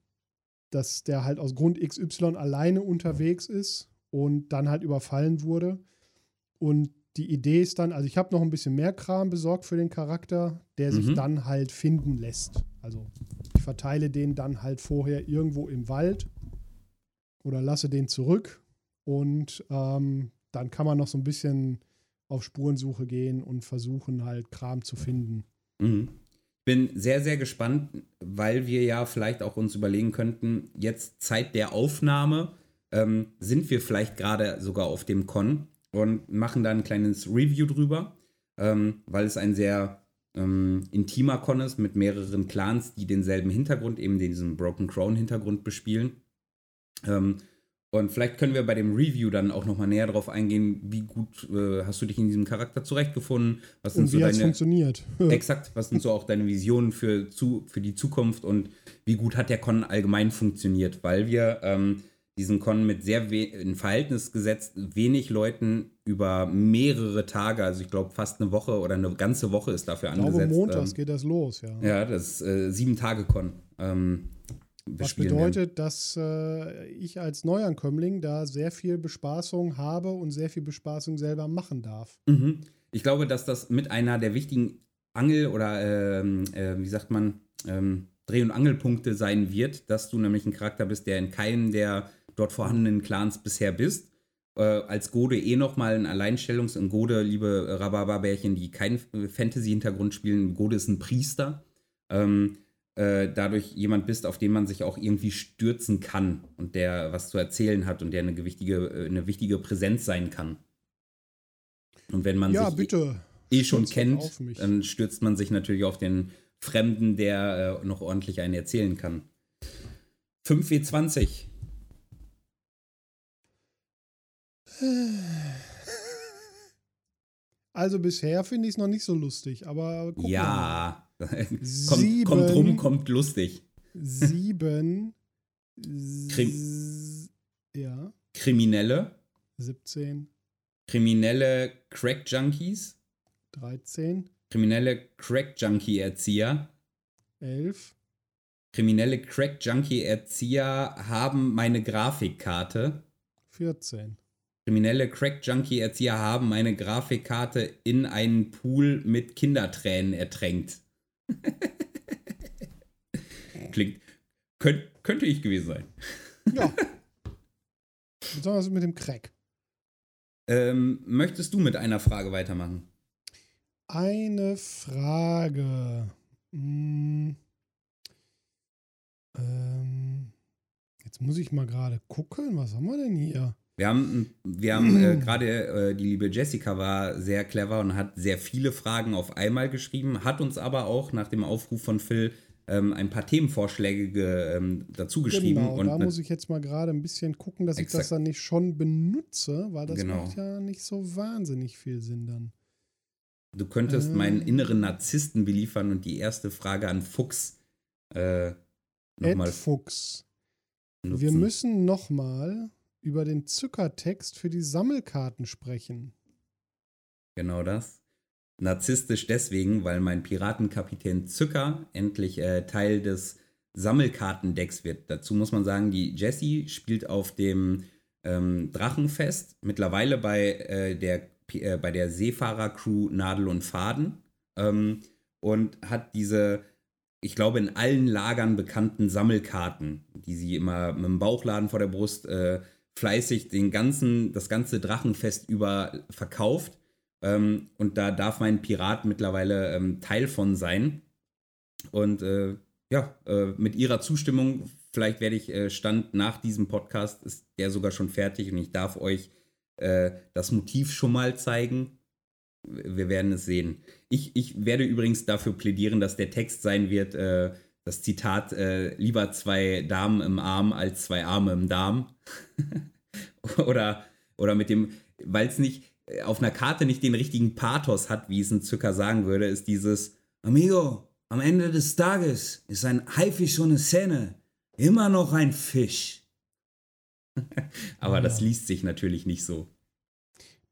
dass der halt aus Grund XY alleine unterwegs ist und dann halt überfallen wurde. Und die Idee ist dann, also ich habe noch ein bisschen mehr Kram besorgt für den Charakter, der sich Mhm. dann halt finden lässt. Also ich verteile den dann halt vorher irgendwo im Wald oder lasse den zurück und ähm, dann kann man noch so ein bisschen auf Spurensuche gehen und versuchen halt Kram zu finden. Mhm. Bin sehr, sehr gespannt, weil wir ja vielleicht auch uns überlegen könnten, jetzt Zeit der Aufnahme, ähm, sind wir vielleicht gerade sogar auf dem Con und machen da ein kleines Review drüber, ähm, weil es ein sehr ähm, intimer Con ist mit mehreren Clans, die denselben Hintergrund, eben diesen Broken Crown Hintergrund bespielen. Und vielleicht können wir bei dem Review dann auch nochmal näher drauf eingehen, wie gut äh, hast du dich in diesem Charakter zurechtgefunden, was sind Und so wie es deine funktioniert. <laughs> Exakt, was sind so auch deine Visionen für, zu, für die Zukunft und wie gut hat der Con allgemein funktioniert? Weil wir ähm, diesen Con mit sehr in Verhältnis gesetzt wenig Leuten über mehrere Tage, also ich glaube fast eine Woche oder eine ganze Woche ist dafür ich glaube, angesetzt. montags ähm, geht das los, ja. ja, das ist äh, sieben Tage Con. Ähm, Was bespielen werden. bedeutet, dass äh, ich als Neuankömmling da sehr viel Bespaßung habe und sehr viel Bespaßung selber machen darf. Mhm. Ich glaube, dass das mit einer der wichtigen Angel- oder, ähm, äh, wie sagt man, ähm, Dreh- und Angelpunkte sein wird, dass du nämlich ein Charakter bist, der in keinem der dort vorhandenen Clans bisher bist. Äh, als Gode eh nochmal ein Alleinstellungs- und Gode, liebe Rhabarberbärchen, die keinen Fantasy-Hintergrund spielen, Gode ist ein Priester. Ähm, äh, dadurch jemand bist, auf den man sich auch irgendwie stürzen kann und der was zu erzählen hat und der eine gewichtige, äh, eine wichtige Präsenz sein kann. Und wenn man Ja, sich bitte. eh schon Stürzt kennt, dann stürzt man sich natürlich auf den Fremden, der äh, noch ordentlich einen erzählen kann. 5W20. <sighs> Also bisher finde ich es noch nicht so lustig, aber gucken. Ja. <laughs> kommt, Sieben. kommt rum, kommt lustig. Sieben. <laughs> Krim- Ja, Kriminelle. 17, Kriminelle Crack-Junkies. 13, Kriminelle Crack-Junkie-Erzieher. 11, Kriminelle Crack-Junkie-Erzieher haben meine Grafikkarte. 14. Kriminelle Crack-Junkie-Erzieher haben meine Grafikkarte in einen Pool mit Kindertränen ertränkt. <laughs> Klingt. Könnt, könnte ich gewesen sein. Ja. <laughs> Besonders mit dem Crack. Ähm, möchtest du mit einer Frage weitermachen? Eine Frage. Hm. Ähm, jetzt muss ich mal gerade gucken. Was haben wir denn hier? Wir haben, wir haben äh, gerade äh, die liebe Jessica war sehr clever und hat sehr viele Fragen auf einmal geschrieben, hat uns aber auch nach dem Aufruf von Phil ähm, ein paar Themenvorschläge ge, ähm, dazu geschrieben. Genau, und da muss ich jetzt mal gerade ein bisschen gucken, dass ich das dann nicht schon benutze, weil das Genau. macht ja nicht so wahnsinnig viel Sinn dann. du könntest äh. meinen inneren Narzissten beliefern und die erste Frage an Fuchs äh, nochmal Fuchs. nutzen. Wir müssen nochmal über den Zuckertext für die Sammelkarten sprechen. Genau das. Narzisstisch deswegen, weil mein Piratenkapitän Zucker endlich äh, Teil des Sammelkartendecks wird. Dazu muss man sagen, die Jessie spielt auf dem ähm, Drachenfest, mittlerweile bei, äh, der, äh, bei der Seefahrer-Crew Nadel und Faden ähm, und hat diese, ich glaube, in allen Lagern bekannten Sammelkarten, die sie immer mit dem Bauchladen vor der Brust äh, fleißig den ganzen, das ganze Drachenfest über verkauft. Ähm, und da darf mein Pirat mittlerweile ähm, Teil von sein. Und äh, ja, äh, mit ihrer Zustimmung, vielleicht werde ich äh, Stand nach diesem Podcast, ist der sogar schon fertig und ich darf euch äh, das Motiv schon mal zeigen. Wir werden es sehen. Ich, ich werde übrigens dafür plädieren, dass der Text sein wird, äh, das Zitat, äh, lieber zwei Damen im Arm als zwei Arme im Darm. <laughs> oder, oder mit dem, weil es nicht äh, auf einer Karte nicht den richtigen Pathos hat, wie es ein Zucker sagen würde, ist dieses Amigo, am Ende des Tages ist ein Haifisch so eine Szene immer noch ein Fisch. <laughs> Aber Ja. das liest sich natürlich nicht so.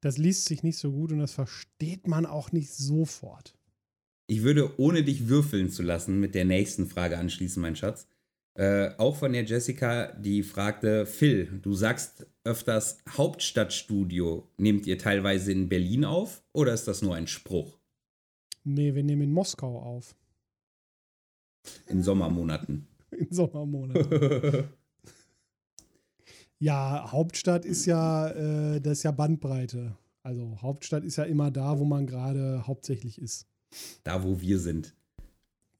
Das liest sich nicht so gut und das versteht man auch nicht sofort. Ich würde, ohne dich würfeln zu lassen, mit der nächsten Frage anschließen, mein Schatz. Äh, auch von der Jessica, die fragte, Phil, du sagst öfters Hauptstadtstudio. Nehmt ihr teilweise in Berlin auf oder ist das nur ein Spruch Nee, wir nehmen in Moskau auf. in Sommermonaten? <laughs> In Sommermonaten. <laughs> Ja, Hauptstadt ist ja, äh, das ist ja Bandbreite. Also Hauptstadt ist ja immer da, wo man gerade hauptsächlich ist. Da, wo wir sind.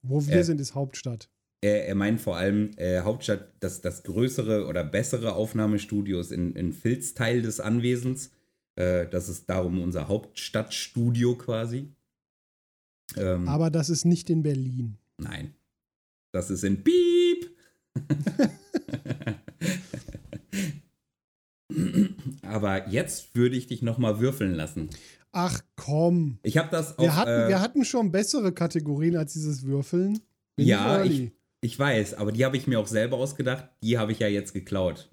Wo wir Äh. sind, ist Hauptstadt. Er, er meint vor allem äh, Hauptstadt, das, das größere oder bessere Aufnahmestudio ist in, in Filz Teil des Anwesens. Äh, das ist darum unser Hauptstadtstudio quasi. Ähm, Aber das ist nicht in Berlin. Nein. Das ist in Piep. <laughs> <laughs> Aber jetzt würde ich dich noch mal würfeln lassen. Ach komm. Ich habe das Wir auf, hatten, äh, wir hatten schon bessere Kategorien als dieses Würfeln. Bin Ja, early. ich weiß, aber die habe ich mir auch selber ausgedacht. Die habe ich ja jetzt geklaut.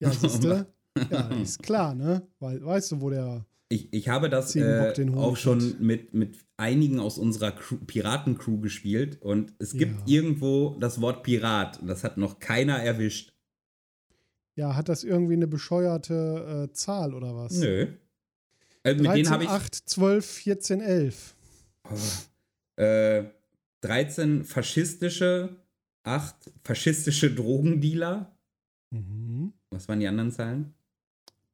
Ja, <laughs> siehste? Ja, ist klar, ne? Weil, weißt du, wo der. Ich, ich habe das äh, auch schon hat. mit, mit einigen aus unserer Crew, Piratencrew gespielt und es gibt Ja. irgendwo das Wort Pirat und das hat noch keiner erwischt. Ja, hat das irgendwie eine bescheuerte äh, Zahl oder was? Nö. Äh, mit 13, denen habe ich 8, 12, 14, 11. äh, 13 faschistische, 8 faschistische Drogendealer. Mhm. Was waren die anderen Zahlen?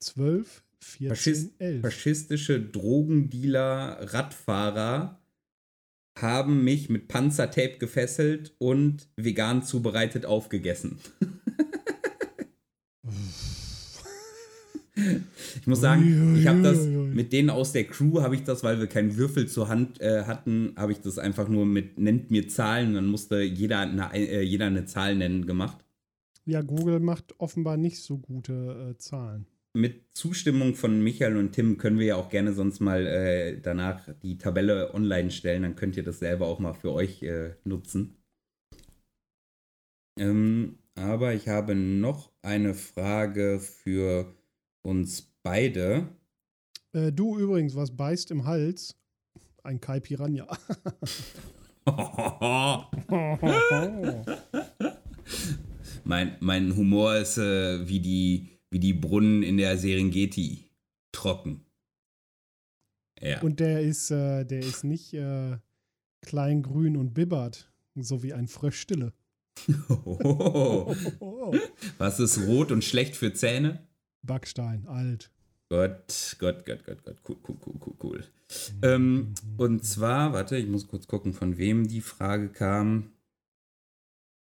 12, 14, Faschist, 11. faschistische Drogendealer, Radfahrer haben mich mit Panzertape gefesselt und vegan zubereitet aufgegessen. <laughs> ich muss sagen, ich habe das mit denen aus der Crew habe ich das, weil wir keinen Würfel zur Hand äh, hatten, habe ich das einfach nur mit nennt mir Zahlen, dann musste jeder eine, äh, jeder eine Zahl nennen gemacht. Ja, Google macht offenbar nicht so gute äh, Zahlen. Mit Zustimmung von Michael und Tim können wir ja auch gerne sonst mal äh, danach die Tabelle online stellen, dann könnt ihr das selber auch mal für euch äh, nutzen. Ähm, aber ich habe noch eine Frage für uns beide. Äh, du übrigens, was beißt im Hals? Ein Kai Piranha. <laughs> <laughs> mein, mein Humor ist äh, wie, die, wie die Brunnen in der Serengeti. Trocken. Ja. Und der ist, äh, der ist nicht äh, klein, grün und bibbert, so wie ein Fröschstille. <laughs> Oh. Was ist rot und schlecht für Zähne? Backstein, alt. Gott, Gott, Gott, Gott, Gott, cool, cool, cool, cool, cool. Ähm, und zwar, warte, ich muss kurz gucken, von wem die Frage kam.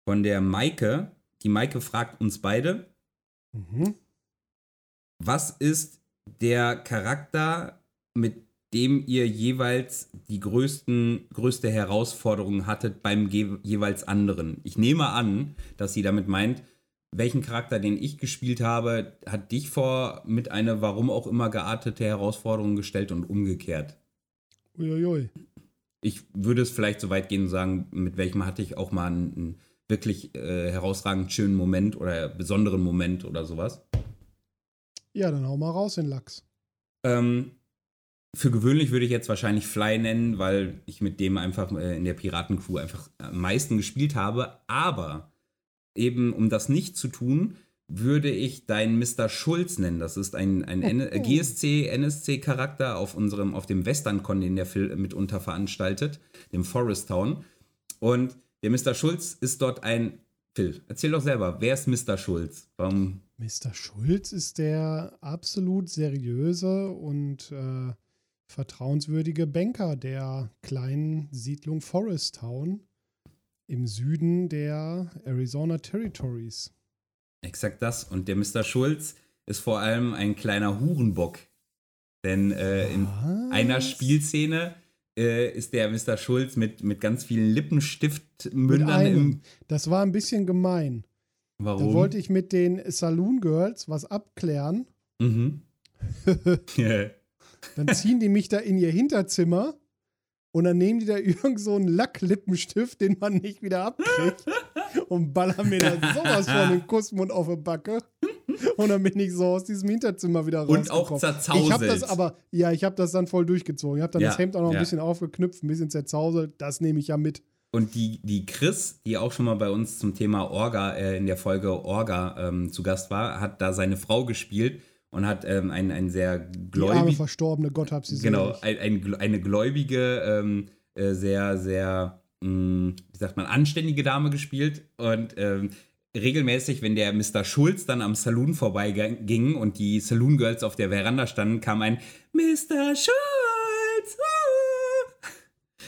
Von der Maike. Die Maike fragt uns beide. Mhm. Was ist der Charakter, mit dem ihr jeweils die größten, größte Herausforderung hattet beim jeweils anderen? Ich nehme an, dass sie damit meint, welchen Charakter, den ich gespielt habe, hat dich vor mit einer warum auch immer geartete Herausforderung gestellt und umgekehrt? Uiuiui. Ich würde es vielleicht so weit gehen und sagen, mit welchem hatte ich auch mal einen, einen wirklich äh, herausragend schönen Moment oder besonderen Moment oder sowas? Ja, dann hau mal raus in Lachs. Ähm, für gewöhnlich würde ich jetzt wahrscheinlich Fly nennen, weil ich mit dem einfach äh, in der Piratencrew einfach am meisten gespielt habe. Aber eben um das nicht zu tun, würde ich deinen Mr. Schulz nennen. Das ist ein, ein oh. GSC, NSC-Charakter auf unserem, auf dem Western-Con, den der Phil mitunter veranstaltet, dem Forest Town. Und der Mr. Schulz ist dort ein. Phil, erzähl doch selber, wer ist Mr. Schulz? Warum? Mr. Schulz ist der absolut seriöse und äh, vertrauenswürdige Banker der kleinen Siedlung Forest Town im Süden der Arizona Territories. Exakt das. Und der Mr. Schulz ist vor allem ein kleiner Hurenbock. Denn äh, in einer Spielszene äh, ist der Mr. Schulz mit, mit ganz vielen Lippenstiftmündern im. Das war ein bisschen gemein. Warum? Da wollte ich mit den Saloon Girls was abklären. Mhm. <laughs> <laughs> Dann ziehen die mich da in ihr Hinterzimmer und dann nehmen die da <laughs> irgend so einen Lacklippenstift, den man nicht wieder abkriegt und ballern mir da sowas von den Kussmund auf die Backe. Und dann bin ich so aus diesem Hinterzimmer wieder raus. Und auch zerzauselt. Ich habe das aber, ja, ich habe das dann voll durchgezogen. Ich habe dann ja, das Hemd auch noch ja. ein bisschen aufgeknüpft, ein bisschen zerzauselt. Das nehme ich ja mit. Und die, die Chris, die auch schon mal bei uns zum Thema Orga äh, in der Folge Orga ähm, zu Gast war, hat da seine Frau gespielt und hat ähm, ein, ein sehr gläubig. verstorbene Gott hab sie Genau, ein, ein, eine gläubige, ähm, äh, sehr, sehr, mh, mm, wie sagt man, anständige Dame gespielt. Und ähm, regelmäßig, wenn der Mr. Schulz dann am Saloon vorbeiging und die Saloon Girls auf der Veranda standen, kam ein Mr. Schulz!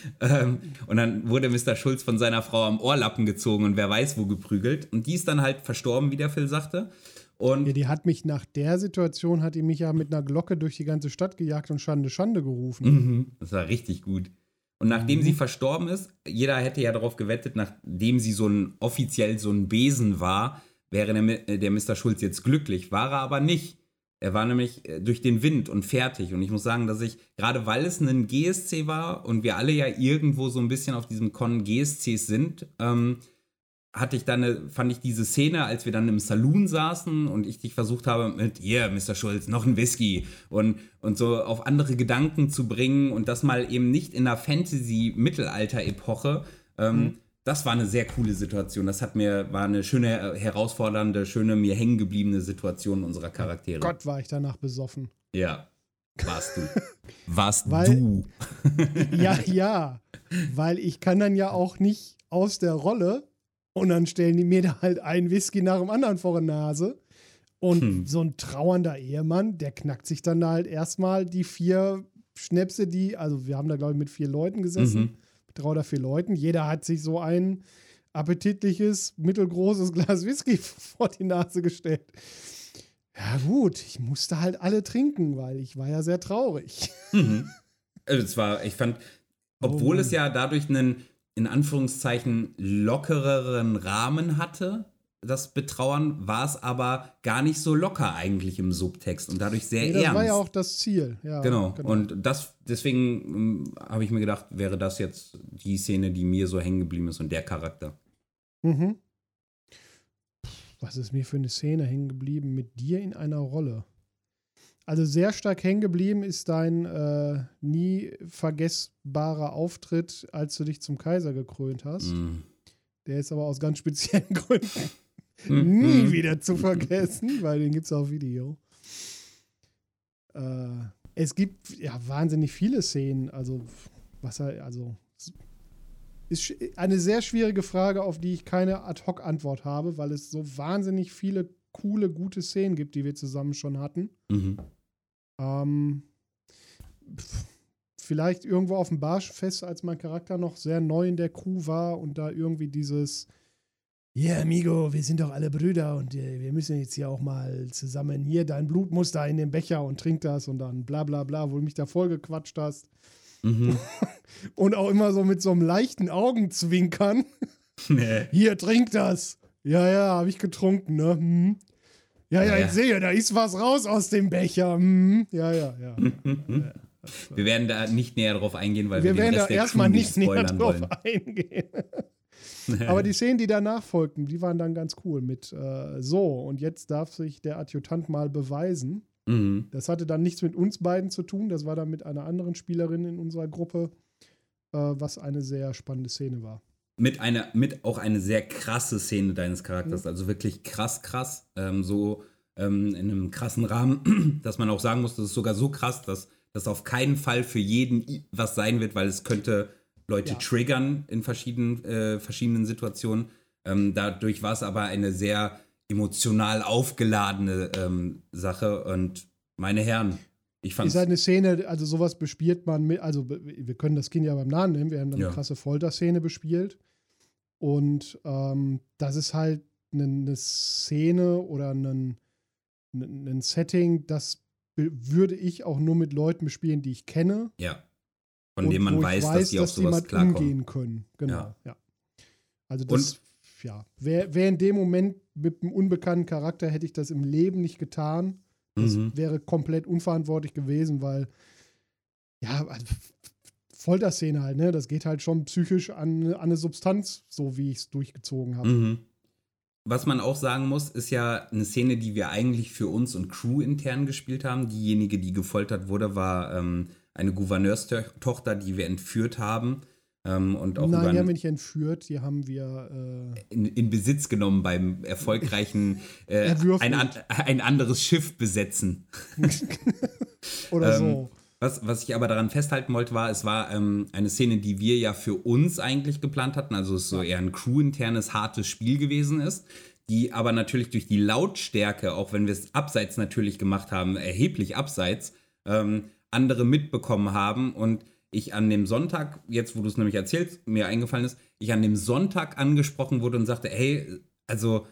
<laughs> ähm, und dann wurde Mr. Schulz von seiner Frau am Ohrlappen gezogen und wer weiß wo geprügelt. Und die ist dann halt verstorben, wie der Phil sagte. Und ja, die hat mich nach der Situation, hat die mich ja mit einer Glocke durch die ganze Stadt gejagt und Schande, Schande gerufen. Mhm, das war richtig gut. Und nachdem mhm. sie verstorben ist, jeder hätte ja darauf gewettet, nachdem sie so ein offiziell so ein Besen war, wäre der, äh, der Mr. Schulz jetzt glücklich. War er aber nicht. Er war nämlich äh, durch den Wind und fertig. Und ich muss sagen, dass ich, gerade weil es ein GSC war und wir alle ja irgendwo so ein bisschen auf diesem Con GSCs sind, ähm, hatte ich dann, eine, fand ich diese Szene, als wir dann im Saloon saßen und ich dich versucht habe mit, yeah, Mr. Schulz, noch ein Whisky und, und so auf andere Gedanken zu bringen und das mal eben nicht in einer Fantasy-Mittelalter-Epoche. Ähm, mhm. Das war eine sehr coole Situation. Das hat mir, war eine schöne, herausfordernde, schöne, mir hängen gebliebene Situation unserer Charaktere. Gott, war ich danach besoffen. Ja, warst du. <laughs> warst weil, du. <laughs> ja, ja. Weil ich kann dann ja auch nicht aus der Rolle und dann stellen die mir da halt einen Whisky nach dem anderen vor die Nase. Und hm. so ein trauernder Ehemann, der knackt sich dann da halt erstmal die vier Schnäpse, die, also wir haben da, glaube ich, mit vier Leuten gesessen, mhm. drei oder vier Leuten. Jeder hat sich so ein appetitliches, mittelgroßes Glas Whisky <laughs> vor die Nase gestellt. Ja, gut, ich musste halt alle trinken, weil ich war ja sehr traurig. Mhm. Also es war, ich fand, obwohl Oh. es ja dadurch einen, in Anführungszeichen, lockereren Rahmen hatte, das Betrauern, war es aber gar nicht so locker eigentlich im Subtext und dadurch sehr Nee, das ernst. war ja auch das Ziel. Ja, Genau. Und das, deswegen ähm, habe ich mir gedacht, wäre das jetzt die Szene, die mir so hängen geblieben ist und der Charakter. Mhm. Was ist mir für eine Szene hängen geblieben mit dir in einer Rolle? Also sehr stark hängen geblieben ist dein äh, nie vergessbarer Auftritt, als du dich zum Kaiser gekrönt hast. Mm. Der ist aber aus ganz speziellen <laughs> Gründen Mhm. nie wieder zu vergessen, weil den gibt es auf Video. Äh, es gibt ja wahnsinnig viele Szenen. Also, was er, also, ist eine sehr schwierige Frage, auf die ich keine Ad-Hoc-Antwort habe, weil es so wahnsinnig viele coole, gute Szenen gibt, die wir zusammen schon hatten. Mhm. Ähm, pf, vielleicht irgendwo auf dem Barschfest, als mein Charakter noch sehr neu in der Crew war und da irgendwie dieses Ja, amigo, wir sind doch alle Brüder und äh, wir müssen jetzt hier auch mal zusammen hier dein Blut muss da in den Becher und trink das und dann bla bla bla, wo du mich da voll gequatscht hast. Mhm. <laughs> Und auch immer so mit so einem leichten Augenzwinkern. <laughs> Nee. Hier, trink das. Ja, ja, habe ich getrunken, ne? Hm. Ja, ja, Ja, ich sehe, da ist was raus aus dem Becher. Hm. Ja, ja, ja. <laughs> Wir werden da nicht näher drauf eingehen, weil wir, Wir werden den da erstmal nicht näher drauf wollen. eingehen. Aber die Szenen, die danach folgten, die waren dann ganz cool mit äh, so, und jetzt darf sich der Adjutant mal beweisen. Mhm. Das hatte dann nichts mit uns beiden zu tun, das war dann mit einer anderen Spielerin in unserer Gruppe, äh, was eine sehr spannende Szene war. Mit einer, mit auch eine sehr krasse Szene deines Charakters, also wirklich krass, krass, ähm, so ähm, in einem krassen Rahmen, <clears throat> dass man auch sagen muss, das ist sogar so krass, dass das auf keinen Fall für jeden was sein wird, weil es könnte Leute Ja. triggern in verschiedenen, äh, verschiedenen Situationen. Ähm, dadurch war es aber eine sehr emotional aufgeladene ähm, Sache und meine Herren, ich fand Ist halt eine Szene, also sowas bespielt man mit, also wir können das Kind ja beim Namen nennen, wir haben dann Ja. eine krasse Folterszene bespielt. Und ähm, das ist halt eine, eine Szene oder ein, ein Setting, das würde ich auch nur mit Leuten bespielen, die ich kenne. ja, von und dem man ich weiß, dass die auf sowas klarkommen. umgehen können. Genau, Ja. ja. Also das, ja, wäre wär in dem Moment mit einem unbekannten Charakter, hätte ich das im Leben nicht getan. Das Mhm. wäre komplett unverantwortlich gewesen, weil, ja, also, Folterszene halt, ne? Das geht halt schon psychisch an, an eine Substanz, so wie ich es durchgezogen habe. Mhm. Was man auch sagen muss, ist ja eine Szene, die wir eigentlich für uns und Crew intern gespielt haben. Diejenige, die gefoltert wurde, war ähm, eine Gouverneurstochter, die wir entführt haben ähm, und auch Nein, die haben wir nicht entführt, die haben wir, äh, in, in Besitz genommen beim erfolgreichen <laughs> äh, ein, ein anderes Schiff besetzen. <laughs> oder Ähm, so. Was, was ich aber daran festhalten wollte, war, es war ähm, eine Szene, die wir ja für uns eigentlich geplant hatten, also es so eher ein crew-internes, hartes Spiel gewesen ist, die aber natürlich durch die Lautstärke, auch wenn wir es abseits natürlich gemacht haben, erheblich abseits, ähm, andere mitbekommen haben und ich an dem Sonntag, jetzt wo du es nämlich erzählst, mir eingefallen ist, ich an dem Sonntag angesprochen wurde und sagte, hey, also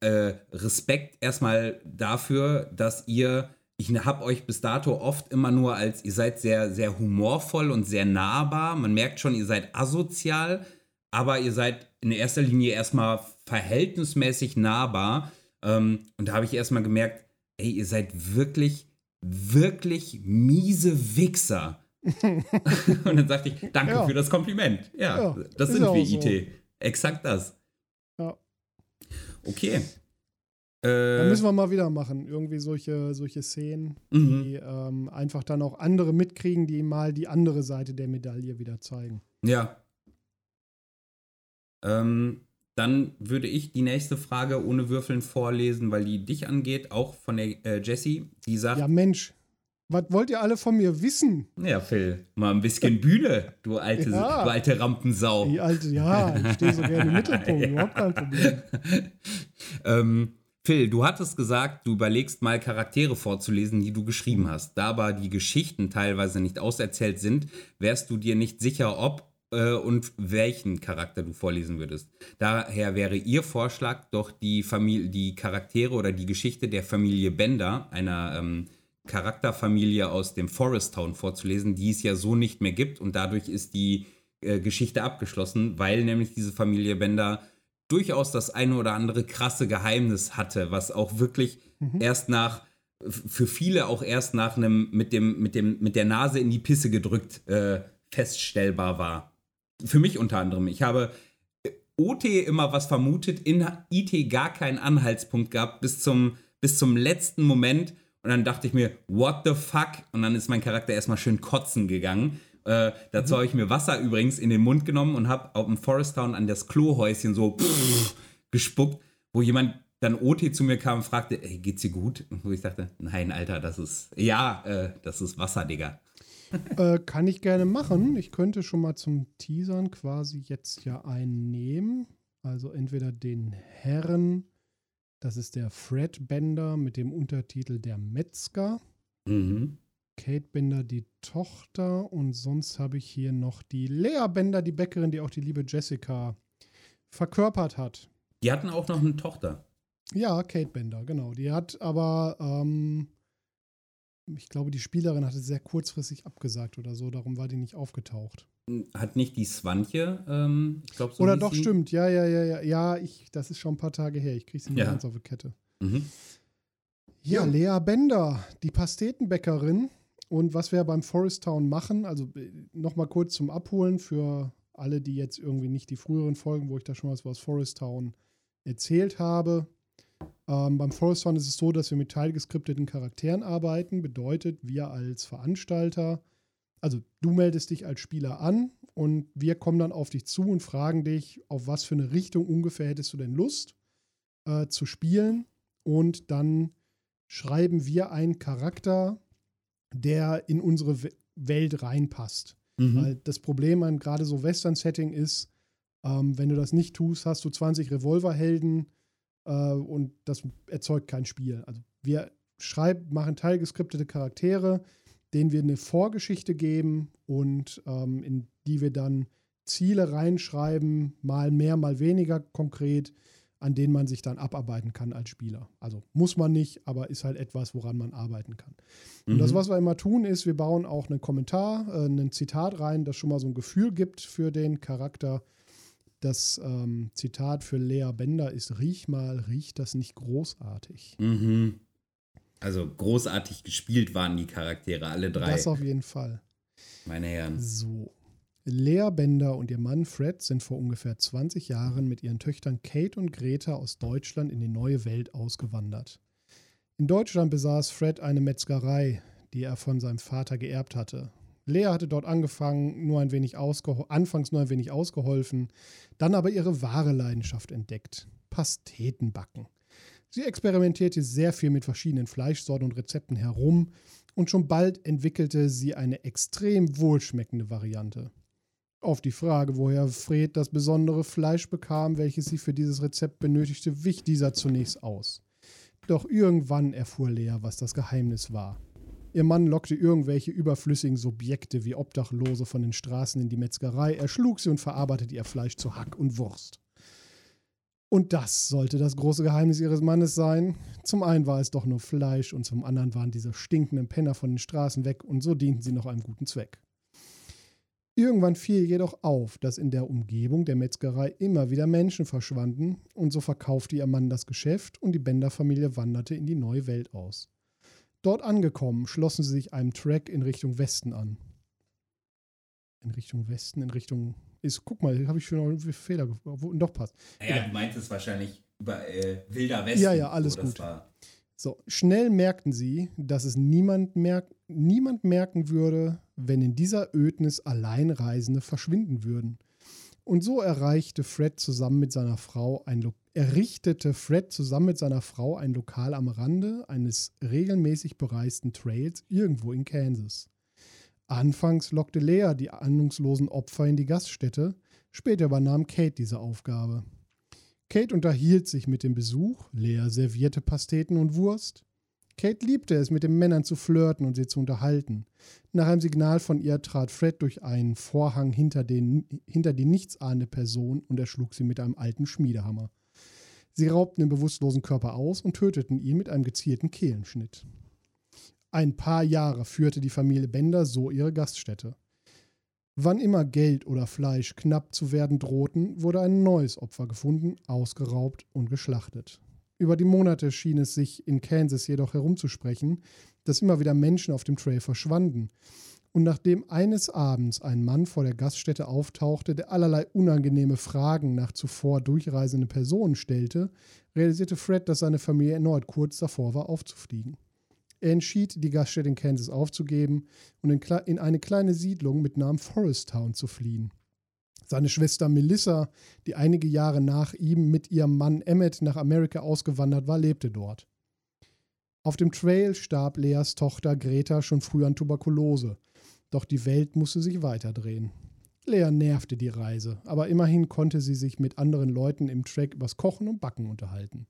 äh, Respekt erstmal dafür, dass ihr, ich habe euch bis dato oft immer nur als, ihr seid sehr, sehr humorvoll und sehr nahbar. Man merkt schon, ihr seid asozial, aber ihr seid in erster Linie erstmal verhältnismäßig nahbar. Ähm, und da habe ich erstmal gemerkt, ey, ihr seid wirklich, wirklich miese Wichser. <laughs> und dann sagte ich, danke Ja. für das Kompliment. Ja, Ja, das sind wir, so. IT. Exakt das. Ja. Okay. Äh, müssen wir mal wieder machen. Irgendwie solche, solche Szenen, Mhm. die ähm, einfach dann auch andere mitkriegen, die mal die andere Seite der Medaille wieder zeigen. ja. Ähm, dann würde ich die nächste Frage ohne Würfeln vorlesen, weil die dich angeht, auch von der äh, Jessie. Die sagt, Ja, Mensch, was wollt ihr alle von mir wissen? ja, Phil, mal ein bisschen Bühne, du alte, Ja. du alte Rampensau. Die alte, ja, ich stehe so gerne im Mittelpunkt, <laughs> überhaupt kein Problem. ähm, Phil, du hattest gesagt, du überlegst mal Charaktere vorzulesen, die du geschrieben hast. Da aber die Geschichten teilweise nicht auserzählt sind, wärst du dir nicht sicher, ob äh, und welchen Charakter du vorlesen würdest. Daher wäre ihr Vorschlag doch die Familie, die Charaktere oder die Geschichte der Familie Bender, einer ähm, Charakterfamilie aus dem Forest Town vorzulesen, die es ja so nicht mehr gibt und dadurch ist die äh, Geschichte abgeschlossen, weil nämlich diese Familie Bender durchaus das eine oder andere krasse Geheimnis hatte, was auch wirklich mhm. erst nach für viele auch erst nach einem mit dem mit dem mit der Nase in die Pisse gedrückt äh, feststellbar war. Für mich unter anderem. Ich habe äh, OT immer was vermutet, in IT gar keinen Anhaltspunkt gehabt bis zum bis zum letzten Moment und dann dachte ich mir, what the fuck? Und dann ist mein Charakter erstmal schön kotzen gegangen. Äh, dazu mhm. habe ich mir Wasser übrigens in den Mund genommen und habe auf dem Forest Town an das Klohäuschen so pff, <laughs> gespuckt, wo jemand dann OT zu mir kam und fragte, ey, geht's dir gut? Und wo ich dachte, nein, Alter, das ist, ja, äh, das ist Wasser, Digga. <laughs> äh, kann ich gerne machen. Ich könnte schon mal zum Teasern quasi jetzt ja einen nehmen. Also entweder den Herren, das ist der Fred Bender mit dem Untertitel Der Metzger. Mhm. Kate Bender die Tochter und sonst habe ich hier noch die Lea Bender, die Bäckerin, die auch die liebe Jessica verkörpert hat. Die hatten auch noch eine Tochter. Ja, Kate Bender, genau. Die hat aber, ähm, ich glaube, die Spielerin hatte sehr kurzfristig abgesagt oder so, darum war die nicht aufgetaucht. Hat nicht die Swantje, ähm, ich glaube so. Oder doch, stimmt, ja, ja, ja, ja. Ja, ich, das ist schon ein paar Tage her. Ich kriege sie nicht ja. ganz auf die Kette. Mhm. Ja, ja, Lea Bender, die Pastetenbäckerin, und was wir beim Forest Town machen, also äh, nochmal kurz zum Abholen für alle, die jetzt irgendwie nicht die früheren Folgen, wo ich da schon was aus Forest Town erzählt habe. Ähm, beim Forest Town ist es so, dass wir mit teilgeskripteten Charakteren arbeiten. Bedeutet, wir als Veranstalter, also du meldest dich als Spieler an und wir kommen dann auf dich zu und fragen dich, auf was für eine Richtung ungefähr hättest du denn Lust äh, zu spielen. Und dann schreiben wir einen Charakter der in unsere Welt reinpasst. Mhm. Weil das Problem an gerade so Western-Setting ist, ähm, wenn du das nicht tust, hast du 20 Revolverhelden äh, und das erzeugt kein Spiel. Also wir schreiben, machen teilgeskriptete Charaktere, denen wir eine Vorgeschichte geben und ähm, in die wir dann Ziele reinschreiben, mal mehr, mal weniger konkret, an denen man sich dann abarbeiten kann als Spieler. Also muss man nicht, aber ist halt etwas, woran man arbeiten kann. Und das, mhm. was wir immer tun, ist, wir bauen auch einen Kommentar, äh, ein Zitat rein, das schon mal so ein Gefühl gibt für den Charakter. Das ähm, Zitat für Lea Bender ist: Riech mal, riecht das nicht großartig? Mhm. Also großartig gespielt waren die Charaktere, alle drei. Das auf jeden Fall. Meine Herren. So. Lea Bender und ihr Mann Fred sind vor ungefähr 20 Jahren mit ihren Töchtern Kate und Greta aus Deutschland in die neue Welt ausgewandert. In Deutschland besaß Fred eine Metzgerei, die er von seinem Vater geerbt hatte. Lea hatte dort angefangen, nur ein wenig anfangs nur ein wenig ausgeholfen, dann aber ihre wahre Leidenschaft entdeckt: Pastetenbacken. Sie experimentierte sehr viel mit verschiedenen Fleischsorten und Rezepten herum und schon bald entwickelte sie eine extrem wohlschmeckende Variante. Auf die Frage, woher Fred das besondere Fleisch bekam, welches sie für dieses Rezept benötigte, wich dieser zunächst aus. Doch irgendwann erfuhr Lea, was das Geheimnis war. Ihr Mann lockte irgendwelche überflüssigen Subjekte wie Obdachlose von den Straßen in die Metzgerei, erschlug sie und verarbeitete ihr Fleisch zu Hack und Wurst. Und das sollte das große Geheimnis ihres Mannes sein. Zum einen war es doch nur Fleisch und zum anderen waren diese stinkenden Penner von den Straßen weg und so dienten sie noch einem guten Zweck. Irgendwann fiel jedoch auf, dass in der Umgebung der Metzgerei immer wieder Menschen verschwanden und so verkaufte ihr Mann das Geschäft und die Bender-Familie wanderte in die neue Welt aus. Dort angekommen, schlossen sie sich einem Track in Richtung Westen an. In Richtung Westen, in Richtung. Ist, guck mal, habe ich schon einen Fehler gefunden. Doch passt. Naja, ja. du meinst es wahrscheinlich über äh, Wilder Westen. Ja, ja, alles gut. So, schnell merkten sie, dass es niemand, merk niemand merken würde, wenn in dieser Ödnis Alleinreisende verschwinden würden. Und so erreichte Fred zusammen mit seiner Frau ein Lo errichtete Fred zusammen mit seiner Frau ein Lokal am Rande eines regelmäßig bereisten Trails irgendwo in Kansas. Anfangs lockte Lea die ahnungslosen Opfer in die Gaststätte, später übernahm Kate diese Aufgabe. Kate unterhielt sich mit dem Besuch, Lea servierte Pasteten und Wurst. Kate liebte es, mit den Männern zu flirten und sie zu unterhalten. Nach einem Signal von ihr trat Fred durch einen Vorhang hinter, den, hinter die nichtsahnende Person und erschlug sie mit einem alten Schmiedehammer. Sie raubten den bewusstlosen Körper aus und töteten ihn mit einem gezielten Kehlenschnitt. Ein paar Jahre führte die Familie Bender so ihre Gaststätte. Wann immer Geld oder Fleisch knapp zu werden drohten, wurde ein neues Opfer gefunden, ausgeraubt und geschlachtet. Über die Monate schien es sich in Kansas jedoch herumzusprechen, dass immer wieder Menschen auf dem Trail verschwanden. Und nachdem eines Abends ein Mann vor der Gaststätte auftauchte, der allerlei unangenehme Fragen nach zuvor durchreisenden Personen stellte, realisierte Fred, dass seine Familie erneut kurz davor war, aufzufliegen. Er entschied, die Gaststätte in Kansas aufzugeben und in, in eine kleine Siedlung mit Namen Forest Town zu fliehen. Seine Schwester Melissa, die einige Jahre nach ihm mit ihrem Mann Emmett nach Amerika ausgewandert war, lebte dort. Auf dem Trail starb Leas Tochter Greta schon früh an Tuberkulose. Doch die Welt musste sich weiterdrehen. Lea nervte die Reise, aber immerhin konnte sie sich mit anderen Leuten im Track übers Kochen und Backen unterhalten.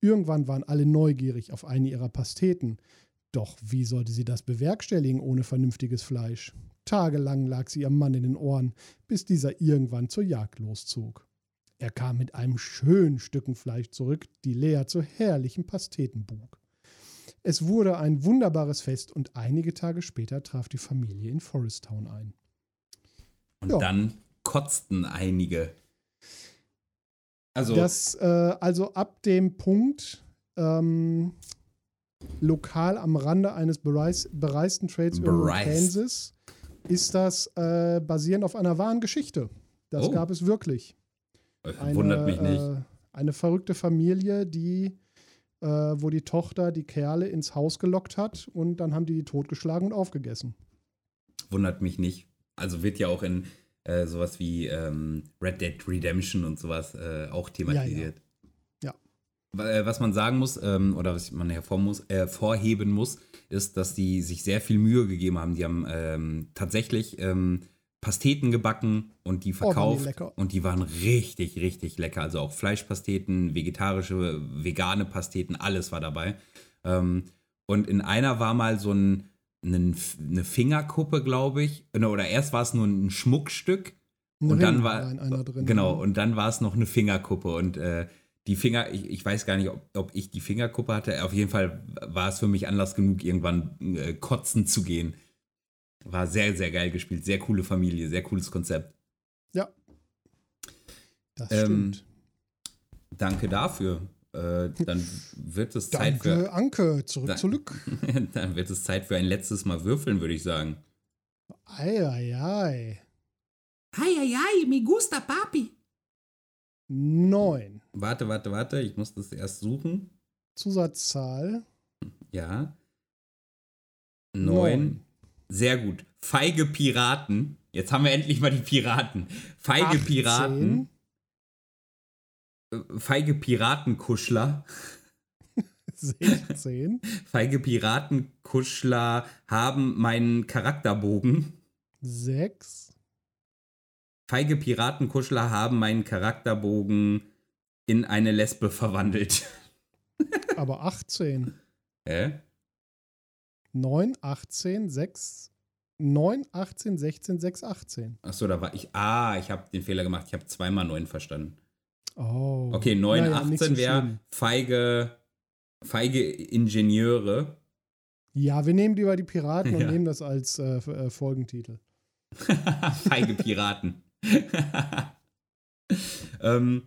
Irgendwann waren alle neugierig auf eine ihrer Pasteten. Doch wie sollte sie das bewerkstelligen ohne vernünftiges Fleisch? Tagelang lag sie ihrem Mann in den Ohren, bis dieser irgendwann zur Jagd loszog. Er kam mit einem schönen Stücken Fleisch zurück, die Lea zu herrlichen Pasteten bug. Es wurde ein wunderbares Fest und einige Tage später traf die Familie in Forest Town ein. Und ja. dann kotzten einige. Also, das, äh, also ab dem Punkt, ähm, lokal am Rande eines bereis, bereisten Trades in Kansas, ist das äh, basierend auf einer wahren Geschichte. Das oh. gab es wirklich. Eine, Wundert mich nicht. Äh, eine verrückte Familie, die, äh, wo die Tochter die Kerle ins Haus gelockt hat und dann haben die die totgeschlagen und aufgegessen. Wundert mich nicht. Also wird ja auch in äh, sowas wie ähm, Red Dead Redemption und sowas äh, auch thematisiert. Ja, ja. ja. Äh, was man sagen muss, ähm, oder was man hervor muss, äh, hervorheben muss, ist, dass die sich sehr viel Mühe gegeben haben. Die haben ähm, tatsächlich ähm, Pasteten gebacken und die verkauft. Oh, die und die waren richtig, richtig lecker. Also auch Fleischpasteten, vegetarische, vegane Pasteten, alles war dabei. Ähm, und in einer war mal so ein eine Fingerkuppe, glaube ich. Oder erst war es nur ein Schmuckstück. Ein und Ring dann war, war drin, genau, und dann war es noch eine Fingerkuppe. Und äh, die Finger, ich, ich, weiß gar nicht, ob, ob, ich die Fingerkuppe hatte. Auf jeden Fall war es für mich Anlass genug, irgendwann äh, kotzen zu gehen. War sehr, sehr geil gespielt. Sehr coole Familie, sehr cooles Konzept. Ja. Das ähm, stimmt. Danke dafür. Äh, dann wird es Zeit Danke, für. Anke, zurück, dann, zurück. <laughs> dann wird es Zeit für ein letztes Mal würfeln, würde ich sagen. Ei, ei, ei. Ei, ei, ei, mi gusta, papi. Neun. Warte, warte, warte, ich muss das erst suchen. Zusatzzahl. Ja. Neun. Neun. Sehr gut. Feige Piraten. Jetzt haben wir endlich mal die Piraten. Feige 18. Piraten feige Piratenkuschler. 16. <laughs> Feige Piratenkuschler haben meinen Charakterbogen. 6. Feige Piratenkuschler haben meinen Charakterbogen in eine Lesbe verwandelt. <laughs> Aber 18. Hä? 9, 18, 6. 9, 18, 16, 6, 18. Achso, da war ich. Ah, ich habe den Fehler gemacht. Ich habe zweimal 9 verstanden. Oh. Okay, 9, naja, 18 so wäre feige, feige Ingenieure. Ja, wir nehmen lieber die Piraten und nehmen das als äh, äh Folgentitel. <laughs> feige Piraten. <laughs> ähm,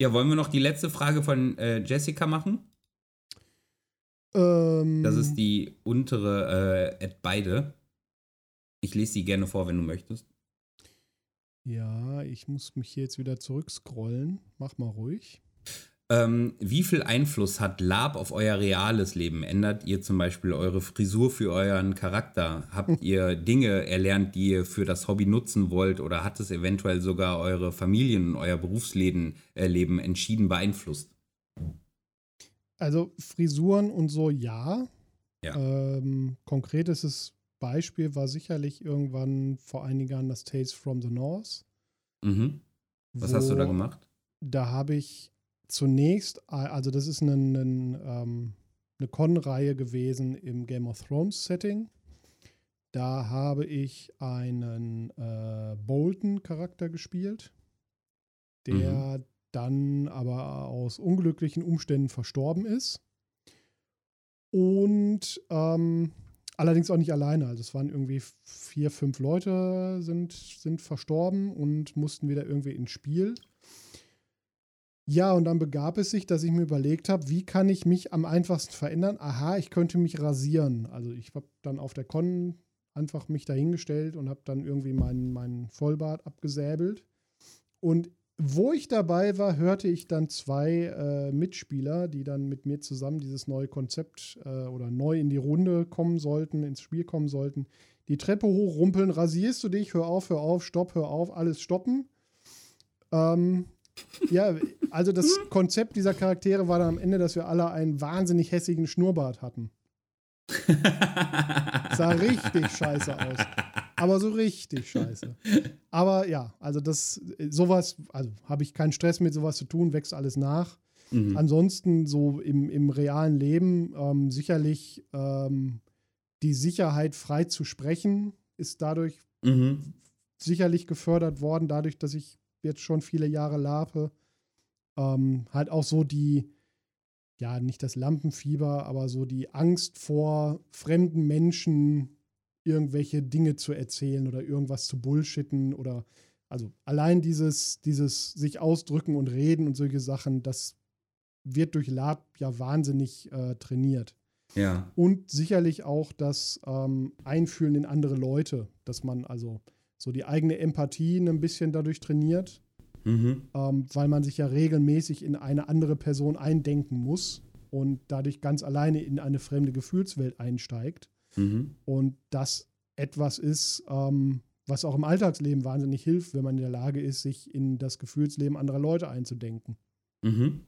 ja, wollen wir noch die letzte Frage von äh, Jessica machen? Ähm, das ist die untere äh, beide. Ich lese sie gerne vor, wenn du möchtest. Ja, ich muss mich hier jetzt wieder zurückscrollen. Mach mal ruhig. Ähm, wie viel Einfluss hat Lab auf euer reales Leben? Ändert ihr zum Beispiel eure Frisur für euren Charakter? Habt <laughs> ihr Dinge erlernt, die ihr für das Hobby nutzen wollt? Oder hat es eventuell sogar eure Familien und euer Berufsleben äh, Leben entschieden beeinflusst? Also Frisuren und so ja. ja. Ähm, konkretes Beispiel war sicherlich irgendwann vor einigen Jahren das Tales from the North. Mhm. Was hast du da gemacht? Da habe ich zunächst, also das ist ein, ein ähm, eine Con-Reihe gewesen im Game of Thrones Setting. Da habe ich einen äh, Bolton-Charakter gespielt, der dann aber aus unglücklichen Umständen verstorben ist. Und ähm, allerdings auch nicht alleine. Also es waren irgendwie vier, fünf Leute sind, sind verstorben und mussten wieder irgendwie ins Spiel. Ja, und dann begab es sich, dass ich mir überlegt habe, wie kann ich mich am einfachsten verändern? Aha, ich könnte mich rasieren. Also ich habe dann auf der Con einfach mich dahingestellt und habe dann irgendwie meinen, meinen Vollbart abgesäbelt. Und wo ich dabei war, hörte ich dann zwei äh, Mitspieler, die dann mit mir zusammen dieses neue Konzept äh, oder neu in die Runde kommen sollten, ins Spiel kommen sollten, die Treppe hochrumpeln, rasierst du dich, hör auf, hör auf, stopp, hör auf, alles stoppen. Ähm, ja, also das Konzept dieser Charaktere war dann am Ende, dass wir alle einen wahnsinnig hässigen Schnurrbart hatten. <laughs> Sah richtig scheiße aus. Aber so richtig scheiße. <laughs> Aber ja, also das, sowas, also habe ich keinen Stress mit sowas zu tun, wächst alles nach. Mhm. Ansonsten so im, im realen Leben ähm, sicherlich ähm, die Sicherheit frei zu sprechen ist dadurch mhm. sicherlich gefördert worden, dadurch, dass ich jetzt schon viele Jahre lape. Ähm, halt auch so die, ja, nicht das Lampenfieber, aber so die Angst vor fremden Menschen irgendwelche Dinge zu erzählen oder irgendwas zu bullshitten oder also allein dieses, dieses sich ausdrücken und reden und solche Sachen, das wird durch Lab ja wahnsinnig äh, trainiert. Ja. Und sicherlich auch das ähm, Einfühlen in andere Leute, dass man also so die eigene Empathie ein bisschen dadurch trainiert, mhm. ähm, weil man sich ja regelmäßig in eine andere Person eindenken muss und dadurch ganz alleine in eine fremde Gefühlswelt einsteigt. Mhm. Und das etwas ist, ähm, was auch im Alltagsleben wahnsinnig hilft, wenn man in der Lage ist, sich in das Gefühlsleben anderer Leute einzudenken. Mhm.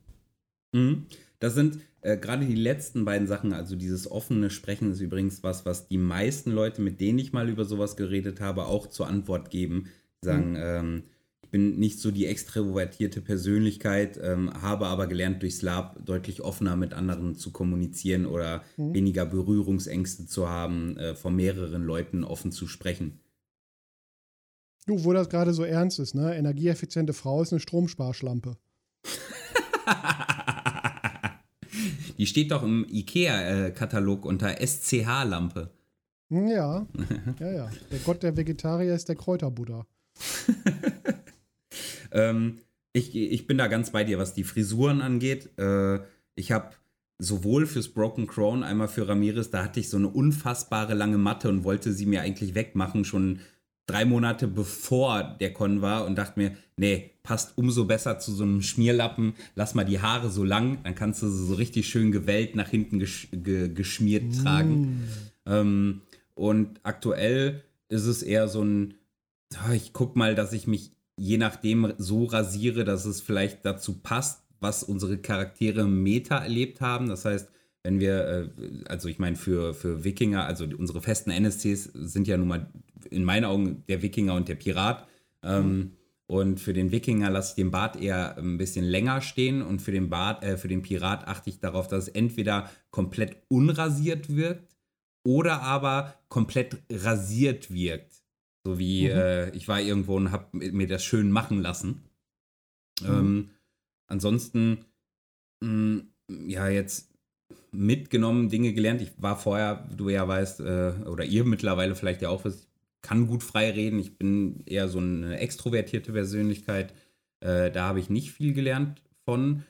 Mhm. Das sind äh, gerade die letzten beiden Sachen, also dieses offene Sprechen ist übrigens was, was die meisten Leute, mit denen ich mal über sowas geredet habe, auch zur Antwort geben. Die sagen, mhm. ähm, bin nicht so die extrovertierte Persönlichkeit, ähm, habe aber gelernt, durch Slab deutlich offener mit anderen zu kommunizieren oder mhm. weniger Berührungsängste zu haben, äh, vor mehreren Leuten offen zu sprechen. Du, wo das gerade so ernst ist, ne? Energieeffiziente Frau ist eine Stromsparschlampe. <laughs> Die steht doch im IKEA-Katalog unter SCH-Lampe. Ja, <laughs> ja, ja. Der Gott der Vegetarier ist der Kräuterbuddha. <laughs> ähm, ich, ich bin da ganz bei dir, was die Frisuren angeht. Äh, ich habe sowohl fürs Broken Crown, einmal für Ramirez, da hatte ich so eine unfassbare lange Matte und wollte sie mir eigentlich wegmachen, schon drei Monate bevor der Con war und dachte mir, nee, passt umso besser zu so einem Schmierlappen. Lass mal die Haare so lang, dann kannst du sie so richtig schön gewellt nach hinten gesch ge geschmiert mm. tragen. Ähm, und aktuell ist es eher so ein, ich guck mal, dass ich mich je nachdem so rasiere, dass es vielleicht dazu passt, was unsere Charaktere Meta erlebt haben. Das heißt, wenn wir, äh, also ich meine, für, für Wikinger, also unsere festen NSCs sind ja nun mal in meinen Augen der Wikinger und der Pirat. Ähm, und für den Wikinger lasse ich den Bart eher ein bisschen länger stehen und für den Bart, äh, für den Pirat achte ich darauf, dass es entweder komplett unrasiert wirkt oder aber komplett rasiert wirkt. So wie mhm. äh, ich war irgendwo und habe mir das schön machen lassen. Mhm. Ähm, ansonsten, mh, mm, ja, jetzt mitgenommen, Dinge gelernt. Ich war vorher, du ja weißt, äh, oder ihr mittlerweile vielleicht ja auch wisst, kann gut frei reden. Ich bin eher so eine extrovertierte Persönlichkeit. Äh, da habe ich nicht viel gelernt von.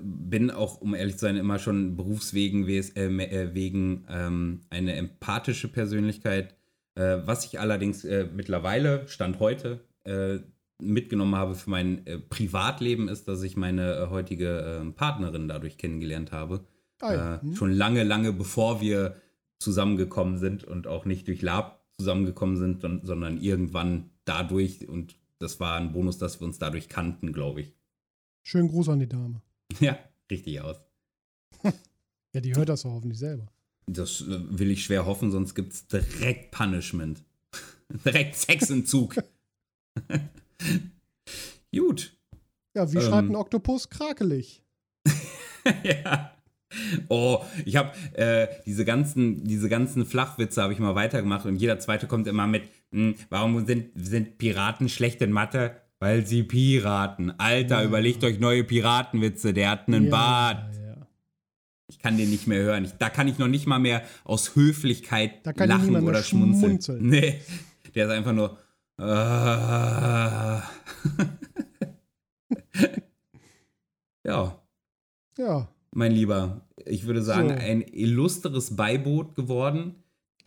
Bin auch, um ehrlich zu sein, immer schon berufswegen äh, äh, wegen ähm, eine empathische Persönlichkeit. Äh, was ich allerdings äh, mittlerweile, Stand heute, äh, mitgenommen habe für mein Privatleben, ist, dass ich meine heutige Partnerin dadurch kennengelernt habe. Ja. hm. Schon lange, lange bevor wir zusammengekommen sind und auch nicht durch Lab zusammengekommen sind, sondern irgendwann dadurch und das war ein Bonus, dass wir uns dadurch kannten, glaube ich. Schönen Gruß an die Dame. Ja, richtig aus. <laughs> ja, die hört das doch hoffentlich selber. Das äh, will ich schwer hoffen, sonst gibt es direkt Punishment. <laughs> direkt Sexentzug. <laughs> Gut. Ja, wie ähm, schreibt ein Oktopus? Krakelig. <laughs> ja. Oh, ich habe äh, diese ganzen, diese ganzen Flachwitze habe ich mal weitergemacht und jeder zweite kommt immer mit, hm, warum sind, sind Piraten schlecht in Mathe? Weil sie Piraten. Alter, Ja. überlegt euch neue Piratenwitze, der hat einen ja, Bart. Ja. Ich kann den nicht mehr hören. Ich, da kann ich noch nicht mal mehr aus Höflichkeit lachen oder schmunzeln. schmunzeln. Nee, der ist einfach nur. Äh, <laughs> ja, Ja, mein Lieber, ich würde sagen, So. ein illustres Beiboot geworden.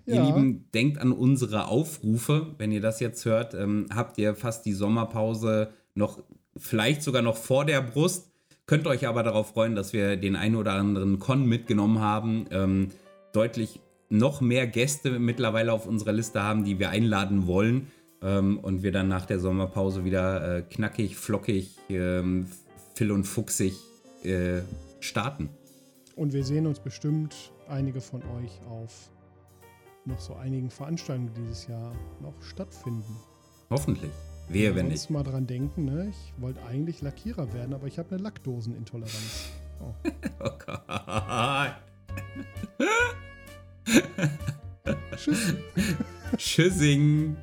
Ihr Ja. Lieben, denkt an unsere Aufrufe. Wenn ihr das jetzt hört, ähm, habt ihr fast die Sommerpause noch, vielleicht sogar noch vor der Brust. Könnt euch aber darauf freuen, dass wir den einen oder anderen Con mitgenommen haben. Ähm, deutlich noch mehr Gäste mittlerweile auf unserer Liste haben, die wir einladen wollen. Ähm, und wir dann nach der Sommerpause wieder äh, knackig, flockig, ähm, fill und fuchsig äh, starten. und wir sehen uns bestimmt einige von euch auf noch so einigen Veranstaltungen, die dieses Jahr noch stattfinden. Hoffentlich. Wehe, wenn nicht. mal dran denken, ne? Ich wollte eigentlich Lackierer werden, aber ich habe eine Lackdosenintoleranz. Oh. <laughs> Oh Gott. Tschüss. <laughs> Tschüssing.